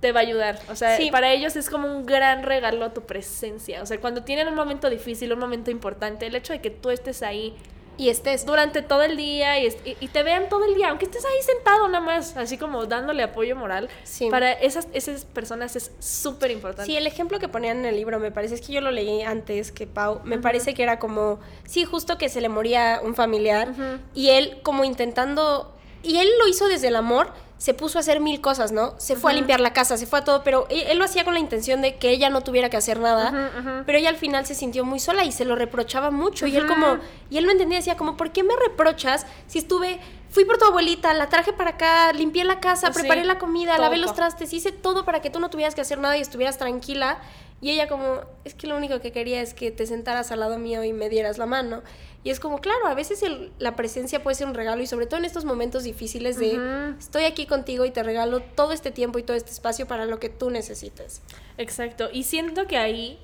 te va a ayudar. O sea, Sí. para ellos es como un gran regalo tu presencia. O sea, cuando tienen un momento difícil, un momento importante, el hecho de que tú estés ahí Y estés durante todo el día y, te vean todo el día, aunque estés ahí sentado nada más, así como dándole apoyo moral, Sí. para esas, esas personas es súper importante. Sí, el ejemplo que ponían en el libro, me parece, es que yo lo leí antes que Pau, me parece que era como, sí, justo que se le moría un familiar Ujú. y él como intentando, y él lo hizo desde el amor, se puso a hacer mil cosas, ¿no? Se fue a limpiar la casa, se fue a todo, pero él, él lo hacía con la intención de que ella no tuviera que hacer nada, pero ella al final se sintió muy sola y se lo reprochaba mucho y él como, y él no entendía, decía como, ¿por qué me reprochas si estuve... Fui por tu abuelita, la traje para acá, limpié la casa, Sí, preparé la comida, lavé los trastes, hice todo para que tú no tuvieras que hacer nada y estuvieras tranquila. Y ella como, es que lo único que quería es que te sentaras al lado mío y me dieras la mano. Y es como, claro, a veces el- la presencia puede ser un regalo y sobre todo en estos momentos difíciles de, estoy aquí contigo y te regalo todo este tiempo y todo este espacio para lo que tú necesites. Exacto. Y siento que ahí,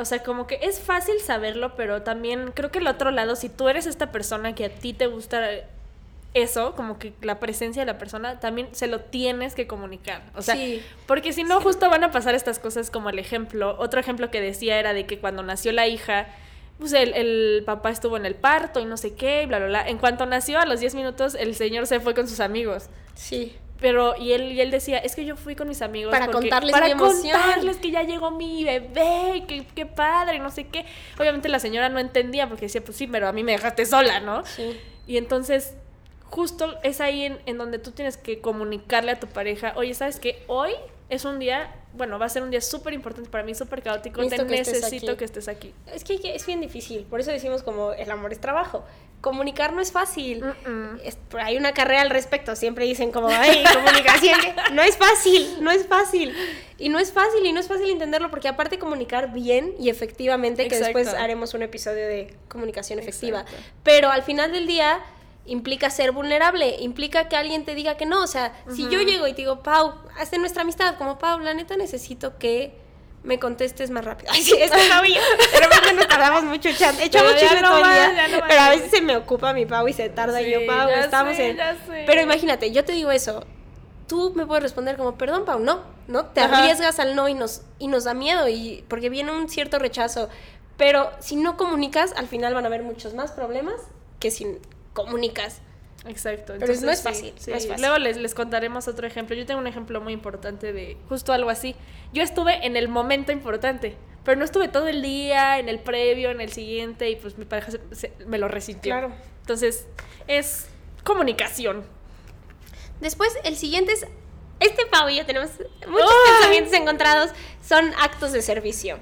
o sea, como que es fácil saberlo, pero también creo que el otro lado, si tú eres esta persona que a ti te gusta eso, como que la presencia de la persona, también se lo tienes que comunicar. O sea, Sí. porque si no, justo van a pasar estas cosas como el ejemplo. Otro ejemplo que decía era de que cuando nació la hija, pues el, el papá estuvo en el parto y no sé qué, y bla, bla, bla. En cuanto nació, a los 10 minutos, el señor se fue con sus amigos. Sí. Pero, y él, y él decía, es que yo fui con mis amigos. Para porque- contarles para mi emoción". contarles que ya llegó mi bebé, y que qué padre, no sé qué. Obviamente la señora no entendía porque decía, pues sí, pero a mí me dejaste sola, ¿no? Sí. Y entonces, justo es ahí en, en donde tú tienes que comunicarle a tu pareja, oye, ¿sabes qué? Hoy es un día, bueno, va a ser un día súper importante para mí, súper caótico, te Necesito que estés necesito aquí". que estés aquí. Es que es bien difícil, por eso decimos como el amor es trabajo. Comunicar no es fácil. Es- hay una carrera al respecto, siempre dicen como, ay, comunicación, que no es fácil, no es fácil. Y no es fácil, y no es fácil entenderlo, porque aparte comunicar bien y efectivamente, que Exacto. después haremos un episodio de comunicación efectiva, Exacto. pero al final del día implica ser vulnerable, implica que alguien te diga que no, o sea, si yo llego y te digo, Pau, haz de nuestra amistad, como Pau, la neta necesito que me contestes más rápido. Ay, sí, es que Pau y yo, de repente nos tardamos mucho chat, echamos chisme no todo el día, no pero a veces se me ocupa mi Pau y se tarda y yo, Pau, estamos sé, en... Pero imagínate, yo te digo eso, tú me puedes responder como, perdón, Pau, no, ¿no? Te Ajá. arriesgas al no y nos, y nos da miedo y porque viene un cierto rechazo. Pero si no comunicas, al final van a haber muchos más problemas que si comunicas. Exacto. Pero no es entonces, fácil, sí, no es sí. fácil. Luego les, les contaremos otro ejemplo. Yo tengo un ejemplo muy importante de justo algo así. Yo estuve en el momento importante, pero no estuve todo el día, en el previo, en el siguiente, y pues mi pareja se- se- me lo resintió. Claro. Entonces, es comunicación. Después, el siguiente es, este Pau y yo tenemos muchos ¡Ay! pensamientos encontrados, son actos de servicio.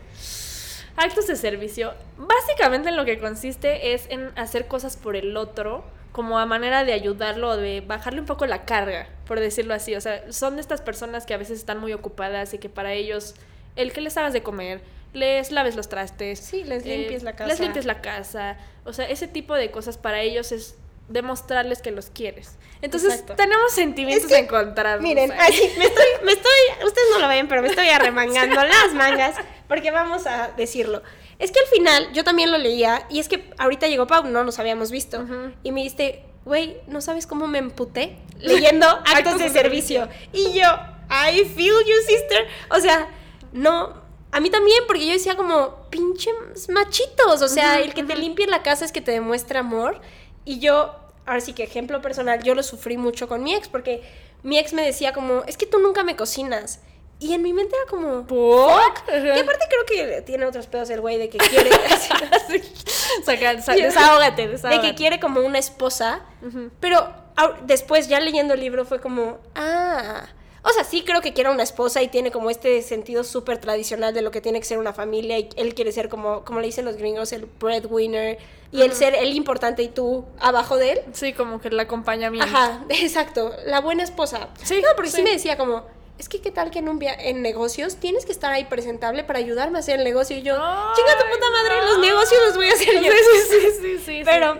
Actos de servicio, básicamente en lo que consiste es en hacer cosas por el otro, como a manera de ayudarlo o de bajarle un poco la carga, por decirlo así. O sea, son de estas personas que a veces están muy ocupadas y que para ellos el que les hagas de comer, les laves los trastes, Sí, les eh, limpies la casa. les limpies la casa, o sea, ese tipo de cosas para ellos es demostrarles que los quieres. Entonces, Exacto. tenemos sentimientos Es que, encontrados. Miren, ahí. así, me estoy, me estoy, ustedes no lo ven, pero me estoy arremangando las mangas, porque vamos a decirlo. Es que al final, yo también lo leía, y es que ahorita llegó Pau, no nos habíamos visto, y me dijiste, güey, ¿no sabes cómo me emputé? Leyendo actos de servicio. Y yo, I feel you, sister. O sea, no, a mí también, porque yo decía como, pinches machitos, o sea, el que te limpie la casa es que te demuestra amor, y yo, ahora sí que ejemplo personal, yo lo sufrí mucho con mi ex, porque mi ex me decía como, es que tú nunca me cocinas. Y en mi mente era como, fuck. Y aparte creo que tiene otros pedos el güey de que quiere, Saca- sa- Yo- desahógate, de desahógate. que quiere como una esposa. Ujú. Pero au- después, ya leyendo el libro, fue como, ah. O sea, sí creo que quiere una esposa y tiene como este sentido súper tradicional de lo que tiene que ser una familia. Y él quiere ser como, como le dicen los gringos, el breadwinner. Y el ser el importante y tú abajo de él. Sí, como que el acompañamiento. Ajá, exacto. La buena esposa. Sí, No, porque sí, sí. me decía como, es que qué tal que en un via- en negocios tienes que estar ahí presentable para ayudarme a hacer el negocio. Y yo, chinga tu puta madre, los negocios los voy a hacer yo. sí, sí, sí, sí. Pero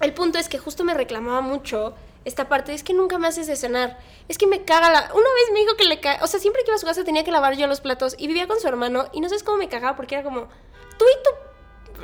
el punto es que justo me reclamaba mucho esta parte, es que nunca me haces de cenar. Es que me caga la... Una vez me dijo que le caga... O sea, siempre que iba a su casa tenía que lavar yo los platos y vivía con su hermano y no sabes cómo me cagaba porque era como, tú y tu...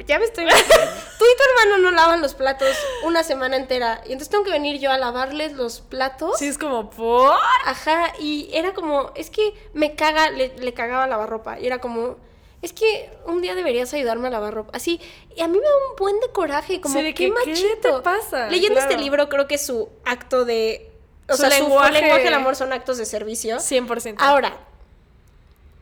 Ya me estoy... tú y tu hermano no lavan los platos una semana entera y entonces tengo que venir yo a lavarles los platos. Sí, es como, ¿por? Ajá, y era como, es que me caga, le, le cagaba lavar ropa. Y era como, es que un día deberías ayudarme a lavar ropa. Así, y a mí me da un buen de coraje, como, Sí, de qué que, ¿qué machito. te pasa? Leyendo este libro, creo que su acto de. O Su sea, lenguaje- su lenguaje del amor son actos de servicio. 100%. Ahora,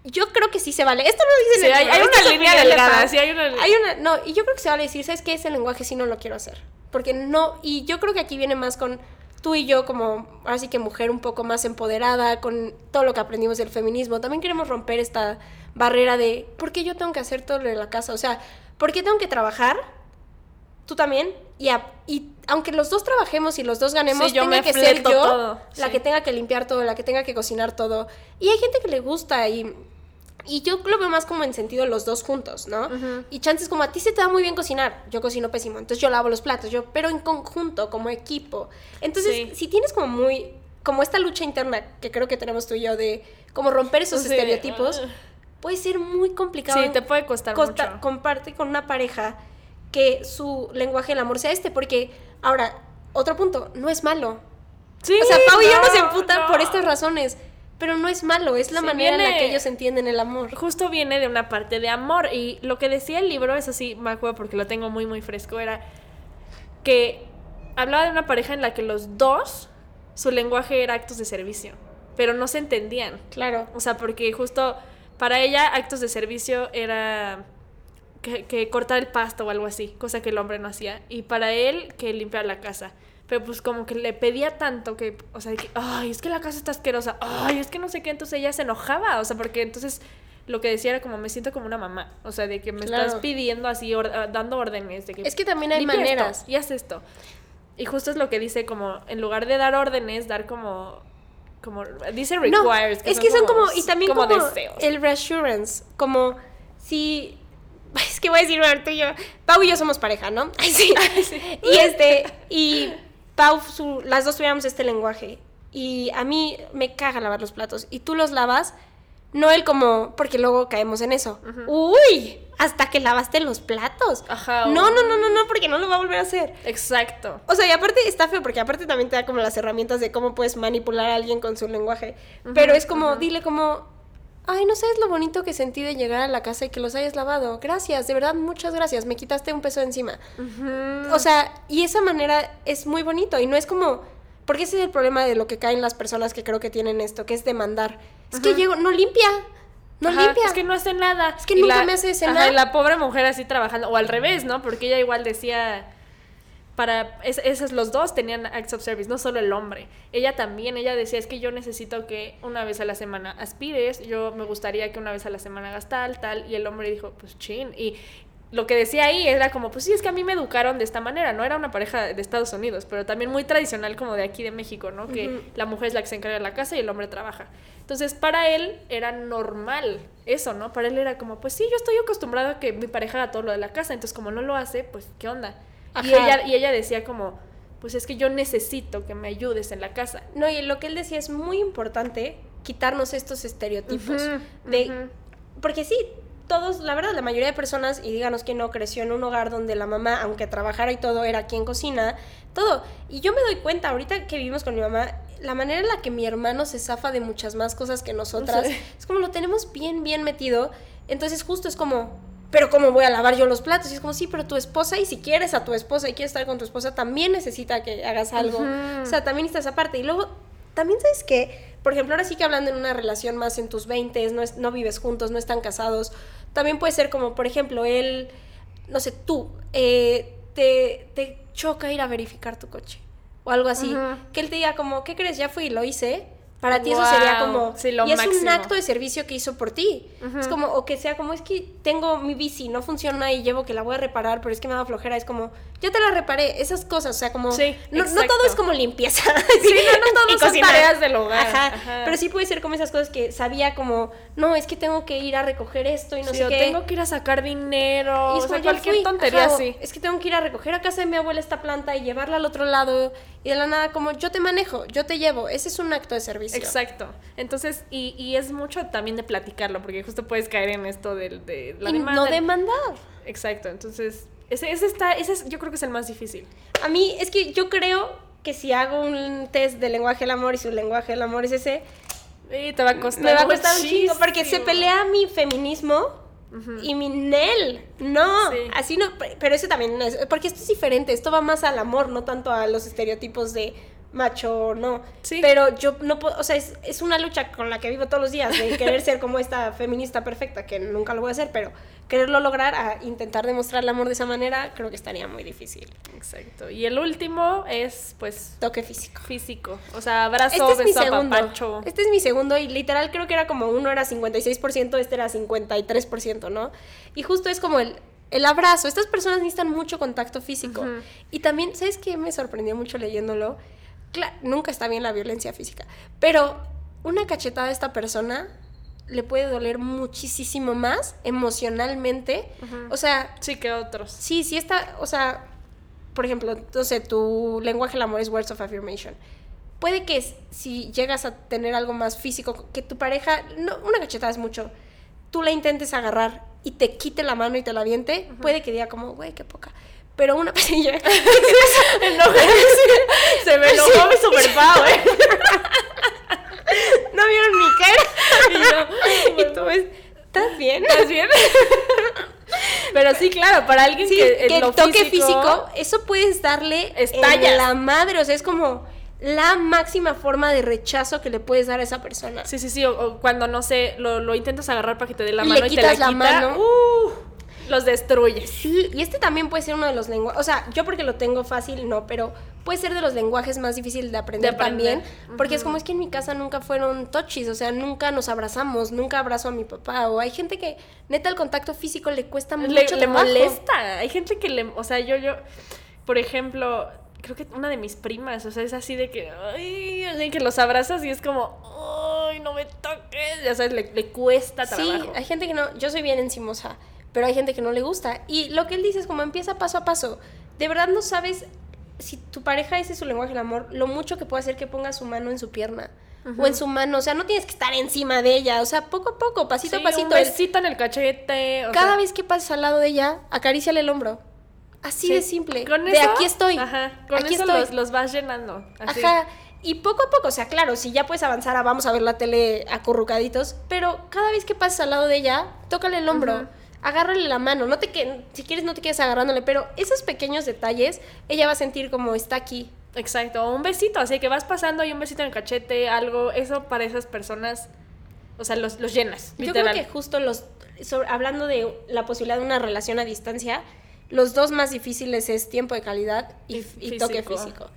yo creo que sí se vale. Esto no dice Sí, en el hay, hay una línea delgada. Sí, hay una... Hay una, no, y yo creo que se vale decir, ¿sabes qué? Ese lenguaje sí no lo quiero hacer. Porque no, y yo creo que aquí viene más con tú y yo como, ahora sí que mujer un poco más empoderada, con todo lo que aprendimos del feminismo. También queremos romper esta barrera de, ¿por qué yo tengo que hacer todo lo de la casa? O sea, ¿por qué tengo que trabajar? Tú también. Y, a- y aunque los dos trabajemos y los dos ganemos, Sí, yo tenga que ser yo todo, la sí. que tenga que limpiar todo, la que tenga que cocinar todo. Y hay gente que le gusta y... Y yo lo veo más como en sentido los dos juntos, ¿no? Ujú. Y chances como a ti se te da muy bien cocinar, yo cocino pésimo, entonces yo lavo los platos, yo, pero en conjunto, como equipo. Entonces, Sí. si tienes como muy, como esta lucha interna que creo que tenemos tú y yo de como romper esos Sí. estereotipos, Ah. puede ser muy complicado. Sí, te puede costar costa- mucho. comparte con una pareja que su lenguaje del amor sea este, porque ahora, otro punto, no es malo. Sí, O sea, Pau y yo nos no, emputan no. por estas razones. Pero no es malo, es la Sí, manera en la que ellos entienden el amor. justo viene de una parte de amor. Y lo que decía el libro, eso sí, me acuerdo porque lo tengo muy, muy fresco, era que hablaba de una pareja en la que los dos, su lenguaje era actos de servicio, pero no se entendían. Claro. O sea, porque justo para ella actos de servicio era que, que cortar el pasto o algo así, cosa que el hombre no hacía. Y para él que limpiar la casa. Pero pues como que le pedía tanto que, o sea, de que, ay, es que la casa está asquerosa, ay, es que no sé qué, entonces ella se enojaba, o sea, porque entonces lo que decía era como, me siento como una mamá, o sea, de que me Claro. estás pidiendo así, or- ah, dando órdenes, de que... Es que también hay "Limpia esto, maneras. y haz esto. Y justo es lo que dice como, en lugar de dar órdenes, dar como... Como, dice No, requires. es que son como, y también como, deseos. el reassurance, como si, es que voy a decir, bueno, tú y yo, Pau y yo somos pareja, ¿no? Sí. Y este, y Pau, su- las dos tuviéramos este lenguaje, y a mí me caga lavar los platos, y tú los lavas, no él como, porque luego caemos en eso, uy, hasta que lavaste los platos. Ajá, No, no, no, no, no, porque no lo va a volver a hacer. Exacto. O sea, y aparte está feo porque aparte también te da como las herramientas de cómo puedes manipular a alguien con su lenguaje. Pero es como, dile como, ay, no sabes lo bonito que sentí de llegar a la casa y que los hayas lavado. Gracias, de verdad, muchas gracias. Me quitaste un peso de encima. O sea, y esa manera es muy bonito y no es como, porque ese es el problema de lo que caen las personas que creo que tienen esto, que es demandar. Es que llego, no limpia, no Ajá, limpia. Es que no hace nada. Es que Y nunca me hace cenar. Ajá, y la pobre mujer así trabajando, o al revés, ¿no? Porque ella igual decía, para, es- esos los dos tenían acts of service, no solo el hombre. Ella también, ella decía, es que yo necesito que una vez a la semana aspires, yo me gustaría que una vez a la semana hagas tal, tal, y el hombre dijo, pues chin, y lo que decía ahí era como, pues sí, es que a mí me educaron de esta manera, no era una pareja de Estados Unidos, pero también muy tradicional como de aquí de México, ¿no? Que la mujer es la que se encarga de la casa y el hombre trabaja. Entonces, para él era normal eso, ¿no? Para él era como, pues sí, yo estoy acostumbrado a que mi pareja haga todo lo de la casa, entonces como no lo hace, pues, ¿qué onda? Y ella, y ella decía como, pues es que yo necesito que me ayudes en la casa. No, y lo que él decía es muy importante quitarnos estos estereotipos. De. Porque sí, todos, la verdad, la mayoría de personas, y díganos que no creció en un hogar donde la mamá, aunque trabajara y todo, era quien cocina, todo. Y yo me doy cuenta, ahorita que vivimos con mi mamá, la manera en la que mi hermano se zafa de muchas más cosas que nosotras, Sí. es como lo tenemos bien, bien metido. Entonces justo es como, pero ¿cómo voy a lavar yo los platos? Y es como, sí, pero tu esposa, y si quieres a tu esposa y quieres estar con tu esposa, también necesita que hagas algo. O sea, también está esa parte. Y luego, también sabes que, por ejemplo, ahora sí que hablando en una relación más en tus 20, no, es- no vives juntos, no están casados, también puede ser como, por ejemplo, él, no sé, tú, eh, te, te choca ir a verificar tu coche o algo así. Que él te diga como, ¿qué crees? Ya fui y lo hice. Para ti eso sería como... sí, lo y es un máximo. acto de servicio que hizo por ti. Ujú. Es como, o que sea como, es que tengo mi bici, no funciona y llevo que la voy a reparar, pero es que me da flojera. Es como, yo te la reparé. Esas cosas, o sea, como... Sí, no, no todo es como limpieza. Sí, no, no todo Y son cocinar. tareas del hogar. Ajá. Ajá. Pero sí puede ser como esas cosas que sabía como, no, es que tengo que ir a recoger esto y no Sí, sé o qué. tengo que ir a sacar dinero, Y o es sea, como, ya cualquier fui, tontería ajá, o, así. Es que tengo que ir a recoger a casa de mi abuela esta planta y llevarla al otro lado. Y de la nada, como yo te manejo, yo te llevo. Ese es un acto de servicio. Exacto. Entonces, y, y es mucho también de platicarlo, porque justo puedes caer en esto del- de, la y demanda. no demandar. Exacto. Entonces, ese, ese está, ese es- yo creo que es el más difícil. A mí, es que yo creo que si hago un test de lenguaje del amor y su lenguaje del amor es ese, Y te va a costar. me va a costar un chingo. Porque se pelea mi feminismo. Y mi Nel, no, Sí. así no, pe- pero eso también es, porque esto es diferente, esto va más al amor, no tanto a los estereotipos de macho, no. Sí. Pero yo no puedo, o sea, es, es una lucha con la que vivo todos los días, de querer ser como esta feminista perfecta, que nunca lo voy a hacer, pero quererlo lograr, a intentar demostrar el amor de esa manera, creo que estaría muy difícil. Exacto. Y el último es, pues, Toque físico. físico. O sea, abrazo, Este es mi segundo. apapacho. Este es mi segundo y literal creo que era como uno era 56%, este era 53%, ¿no? Y justo es como el, el abrazo. Estas personas necesitan mucho contacto físico. Y también, ¿sabes qué? Me sorprendió mucho leyéndolo. Cla- nunca está bien la violencia física, pero una cachetada de esta persona le puede doler muchísimo más emocionalmente. O sea, Sí, que otros. Sí, sí está, o sea, por ejemplo, entonces tu lenguaje del amor es words of affirmation. Puede que si llegas a tener algo más físico, que tu pareja, no, una cachetada es mucho, tú la intentes agarrar y te quite la mano y te la aviente, puede que diga como, güey, qué poca. Pero una pasilla, se me enojó mi super pavo, ¿eh? no, vieron mi cara. y, tú ves, ¿estás bien? ¿Estás bien? Pero sí, claro, para alguien Sí, que, que, lo toque físico- físico, eso puedes darle Estallas. en la madre, o sea, es como la máxima forma de rechazo que le puedes dar a esa persona. Sí, sí, sí, o, o cuando, no sé, lo, lo intentas agarrar para que te dé la Le mano y te la la quita, mano. ¡uh! Los destruyes. Sí, y este también puede ser uno de los lenguajes, o sea, yo porque lo tengo fácil, no, pero puede ser de los lenguajes más difíciles de aprender, De aprender. también, porque es como es que en mi casa nunca fueron touchies, o sea, nunca nos abrazamos, nunca abrazo a mi papá, o hay gente que neta el contacto físico le cuesta mucho Le, le molesta. Hay gente que le. O sea, yo, yo. Por ejemplo, creo que una de mis primas, o sea, es así de que. Ay, que los abrazas y es como. Ay, no me toques. Ya sabes, le, le cuesta Sí, trabajo. hay gente que no, yo soy bien encimosa, pero hay gente que no le gusta. Y lo que él dice es como empieza paso a paso. De verdad no sabes si tu pareja ese es su lenguaje del amor, lo mucho que puede hacer que ponga su mano en su pierna o en su mano. O sea, no tienes que estar encima de ella. O sea, poco a poco, pasito Sí, a pasito. Un besito en el cachete. o cada sea, vez que pases al lado de ella, acaríciale el hombro. Así sí. de simple. Con de eso, aquí estoy. Ajá. Con aquí eso estoy. los, los vas llenando. Así. Ajá. Y poco a poco, o sea, claro, si ya puedes avanzar a vamos a ver la tele acurrucaditos, pero cada vez que pases al lado de ella, tócale el hombro, Ujú. Agárrale la mano, no te que si quieres no te quedes agarrándole, pero esos pequeños detalles, ella va a sentir como está aquí. Exacto, o un besito, así que vas pasando y un besito en el cachete, algo, eso para esas personas, o sea, los, los llenas, Yo literal. creo que justo los sobre- hablando de la posibilidad de una relación a distancia, los dos más difíciles es tiempo de calidad y, Y y toque físico.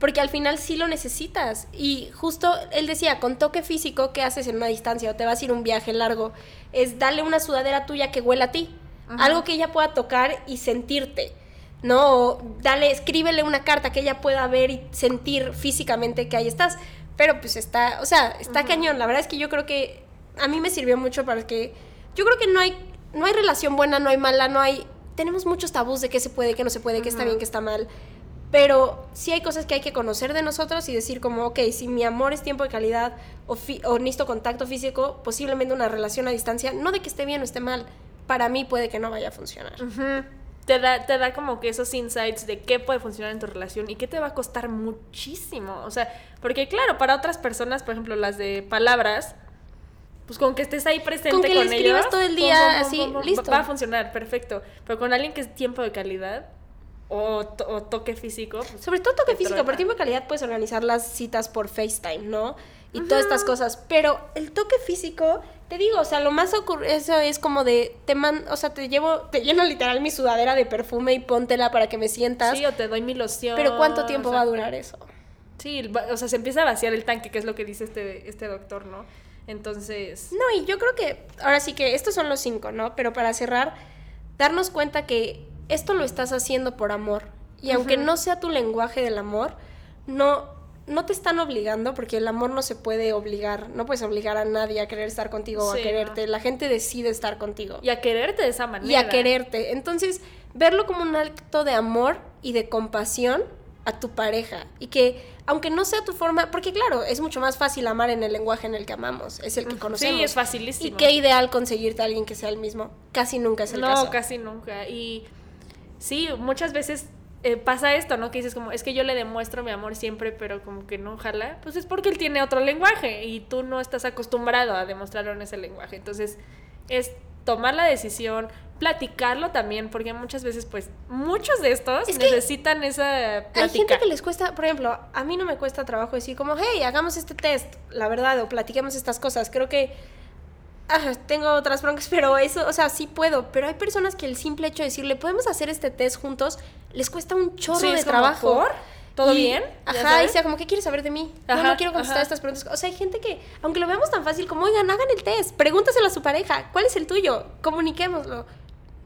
Porque al final sí lo necesitas. Y justo él decía, con toque físico, ¿qué haces en una distancia? O te vas a ir un viaje largo. Es darle una sudadera tuya que huela a ti. Ajá. Algo que ella pueda tocar y sentirte. ¿No? O dale, escríbele una carta que ella pueda ver y sentir físicamente que ahí estás. Pero pues está, o sea, está cañón. La verdad es que yo creo que a mí me sirvió mucho para que yo creo que no hay no hay relación buena, no hay mala, no hay tenemos muchos tabús de qué se puede, qué no se puede, qué está bien, qué está mal. Pero sí hay cosas que hay que conocer de nosotros y decir como, ok, si mi amor es tiempo de calidad o, o necesito contacto físico, posiblemente una relación a distancia, no de que esté bien o esté mal, para mí puede que no vaya a funcionar. Te da, te da como que esos insights de qué puede funcionar en tu relación y qué te va a costar muchísimo. O sea, porque claro, para otras personas, por ejemplo, las de palabras, pues con que estés ahí presente Con con, que le ellos. escribas todo el día, así, listo. Va a funcionar, perfecto. Pero con alguien que es tiempo de calidad o, to- o toque físico. pues, Sobre todo toque físico, por tiempo de calidad puedes organizar las citas por FaceTime, ¿no? Y todas estas cosas. Pero el toque físico, te digo, o sea, lo más ocurre, eso es como de, te man, o sea, te llevo, te lleno literal mi sudadera de perfume y póntela para que me sientas. Sí, o te doy mi loción. pero ¿cuánto tiempo o sea, va a durar eso? Sí, o sea, se empieza a vaciar el tanque, que es lo que dice este, este doctor, ¿no? Entonces, No, y yo creo que, ahora sí que estos son los cinco, ¿no? Pero para cerrar, darnos cuenta que esto lo estás haciendo por amor. Y aunque no sea tu lenguaje del amor, no, no te están obligando, porque el amor no se puede obligar. No puedes obligar a nadie a querer estar contigo o a quererte. La gente decide estar contigo. y a quererte de esa manera. Y a quererte. Entonces, verlo como un acto de amor y de compasión a tu pareja. Y que, aunque no sea tu forma, porque claro, es mucho más fácil amar en el lenguaje en el que amamos, es el que conocemos. Sí, es facilísimo. Y qué ideal conseguirte a alguien que sea el mismo. Casi nunca es el no, caso. casi nunca. Y sí, muchas veces eh, pasa esto, ¿no? Que dices como, es que yo le demuestro mi amor siempre, pero como que no jala. Pues es porque él tiene otro lenguaje y tú no estás acostumbrado a demostrarlo en ese lenguaje. Entonces, es tomar la decisión, platicarlo también, porque muchas veces, pues, muchos de estos Es necesitan esa Hay gente que les cuesta, por ejemplo, a mí no me cuesta trabajo decir como, hey, hagamos este test, la verdad, o platiquemos estas cosas. Creo que ah, tengo otras broncas, pero eso, o sea, sí puedo. Pero hay personas que el simple hecho de decirle, podemos hacer este test juntos, les cuesta un chorro Sí, de trabajo. ¿por? ¿Todo Y- bien? ¿Ya Ajá, y sea como, ¿qué quieres saber de mí? no, Ajá, no quiero contestar ajá. estas preguntas. O sea, hay gente que, aunque lo veamos tan fácil como, oigan, hagan el test, pregúntaselo a su pareja, ¿cuál es el tuyo? Comuniquémoslo.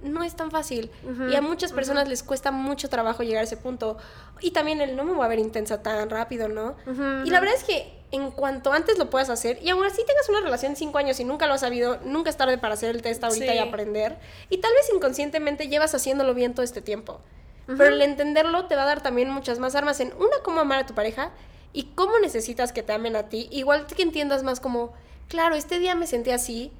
No es tan fácil. Y a muchas personas les cuesta mucho trabajo llegar a ese punto. Y también el no me voy a ver intensa tan rápido, ¿no? Y la verdad es que en cuanto antes lo puedas hacer, y aún así tengas una relación de cinco años y nunca lo has sabido, nunca es tarde para hacer el test ahorita Sí. y aprender. Y tal vez inconscientemente llevas haciéndolo bien todo este tiempo. Pero el entenderlo te va a dar también muchas más armas en una, cómo amar a tu pareja y cómo necesitas que te amen a ti. Igual que entiendas más como, claro, este día me sentí así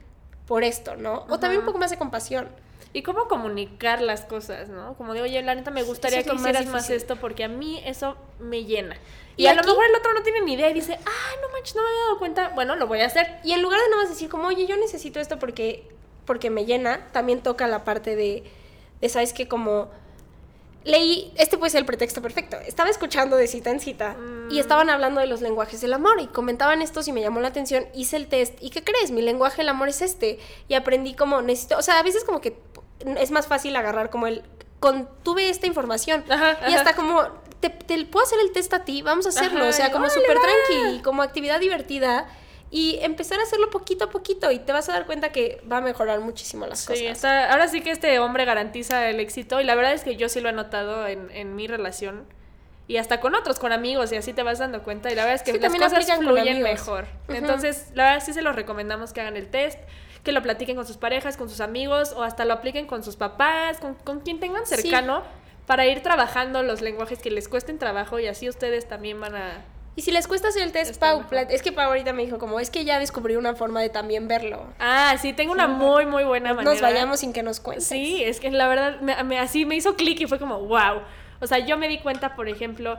por esto, ¿no? O también un poco más de compasión. Y cómo comunicar las cosas, ¿no? Como de, oye, la neta me gustaría que hicieras más esto porque a mí eso me llena. Y, Y a lo mejor el otro no tiene ni idea y dice, ay, no manches, no me había dado cuenta. Bueno, lo voy a hacer. Y en lugar de nada más decir como, oye, yo necesito esto porque, porque me llena, también toca la parte de, de ¿sabes que Como leí, este puede ser el pretexto perfecto. Estaba escuchando de cita en cita y estaban hablando de los lenguajes del amor y comentaban estos y me llamó la atención, hice el test y ¿qué crees? Mi lenguaje del amor es este y aprendí como necesito, o sea, a veces como que es más fácil agarrar como el, con, tuve esta información Ajá, y ajá. hasta como, te, te puedo hacer el test a ti, vamos a hacerlo, Ajá, o sea, como súper tranqui, como actividad divertida y empezar a hacerlo poquito a poquito y te vas a dar cuenta que va a mejorar muchísimo las Sí, cosas. está, ahora sí que este hombre garantiza el éxito y la verdad es que yo sí lo he notado en, en mi relación y hasta con otros, con amigos y así te vas dando cuenta y la verdad es que Sí, las cosas fluyen mejor. Entonces, la verdad sí se los recomendamos que hagan el test, que lo platiquen con sus parejas, con sus amigos o hasta lo apliquen con sus papás, con, con quien tengan Sí. cercano para ir trabajando los lenguajes que les cuesten trabajo y así ustedes también van a... Y si les cuesta hacer el test, Está Pau, mejor. es que Pau ahorita me dijo como, es que ya descubrí una forma de también verlo. Ah, sí, tengo una muy, muy buena manera. Nos vayamos sin que nos cuentes. Sí, es que la verdad me, me- así me hizo clic y fue como, wow. O sea, yo me di cuenta, por ejemplo,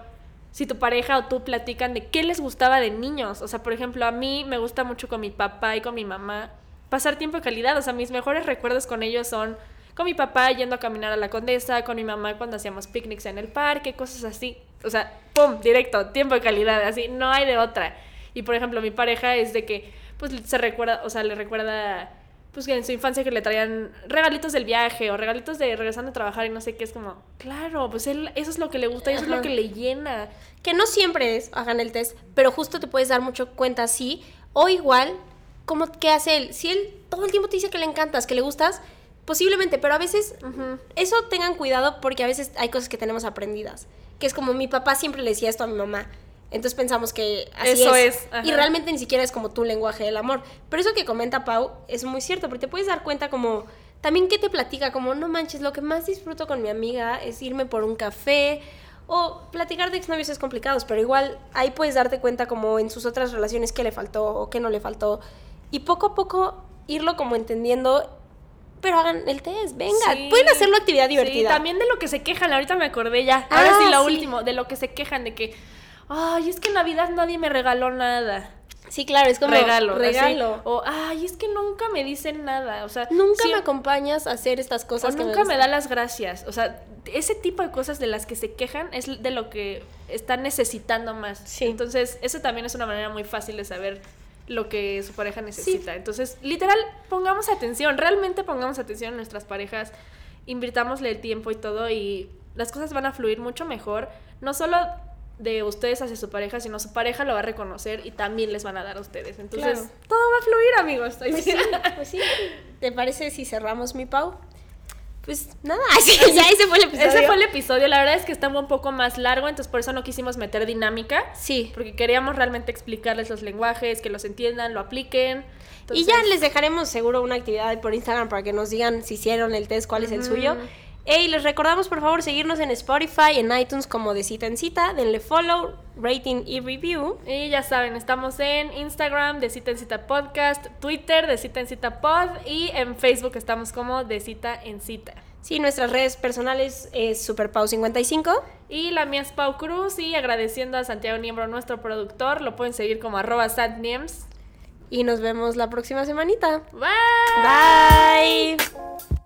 si tu pareja o tú platican de qué les gustaba de niños. O sea, por ejemplo, a mí me gusta mucho con mi papá y con mi mamá pasar tiempo de calidad. O sea, mis mejores recuerdos con ellos son con mi papá yendo a caminar a la condesa, con mi mamá cuando hacíamos picnics en el parque, cosas así. O sea, ¡pum! Directo, tiempo de calidad, así, no hay de otra. Y por ejemplo, mi pareja es de que, pues se recuerda, o sea, le recuerda, pues que en su infancia que le traían regalitos del viaje o regalitos de regresando a trabajar y no sé qué, es como, claro, pues él, eso es lo que le gusta y eso es lo que le llena. Que no siempre es, hagan el test, pero justo te puedes dar mucho cuenta sí, o igual, como que hace él. Si él todo el tiempo te dice que le encantas, que le gustas, posiblemente, pero a veces Ujú. eso tengan cuidado porque a veces hay cosas que tenemos aprendidas. Que es como mi papá siempre le decía esto a mi mamá. Entonces pensamos que así Eso es. Y realmente ni siquiera es como tu lenguaje del amor. Pero eso que comenta Pau es muy cierto, porque te puedes dar cuenta como también que te platica, como no manches, lo que más disfruto con mi amiga es irme por un café o platicar de exnovios es complicado, pero igual ahí puedes darte cuenta como en sus otras relaciones qué le faltó o qué no le faltó. Y poco a poco irlo como entendiendo, pero hagan el test, venga, Sí. pueden hacerlo actividad divertida. Sí, también de lo que se quejan, ahorita me acordé ya. Ahora Ah, sí, lo sí. último, de lo que se quejan de que, ay, es que en Navidad nadie me regaló nada. Sí, claro, es como regalo. regalo. así. O, ay, es que nunca me dicen nada. O sea, Nunca me acompañas a hacer estas o cosas. que nunca me, gustan. da las gracias. O sea, ese tipo de cosas de las que se quejan es de lo que están necesitando más. Sí. Entonces, eso también es una manera muy fácil de saber lo que su pareja necesita. Entonces, literal, pongamos atención, realmente pongamos atención a nuestras parejas, invirtámosle el tiempo y todo y las cosas van a fluir mucho mejor, no solo de ustedes hacia su pareja, sino su pareja lo va a reconocer y también les van a dar a ustedes. Entonces, Claro. todo va a fluir, amigos. Pues sí, pues sí. ¿Te parece si cerramos mi Pau? Pues nada, sí, ya ese fue el episodio. Ese fue el episodio, la verdad es que está un poco más largo, entonces por eso no quisimos meter dinámica, Sí. porque queríamos realmente explicarles los lenguajes, que los entiendan, lo apliquen. Y ya les dejaremos seguro una actividad por Instagram para que nos digan si hicieron el test, cuál es el suyo. Y les recordamos por favor seguirnos en Spotify, en iTunes como de cita en cita, denle follow, rating y review. Y ya saben, estamos en Instagram de Cita en Cita Podcast, Twitter de Cita en Cita Pod y en Facebook estamos como de Cita en Cita. Sí, nuestras redes personales es SuperPau55. Y la mía es Pau Cruz y agradeciendo a Santiago Niembro, nuestro productor, lo pueden seguir como arroba santniems. Y nos vemos la próxima semanita. Bye. Bye.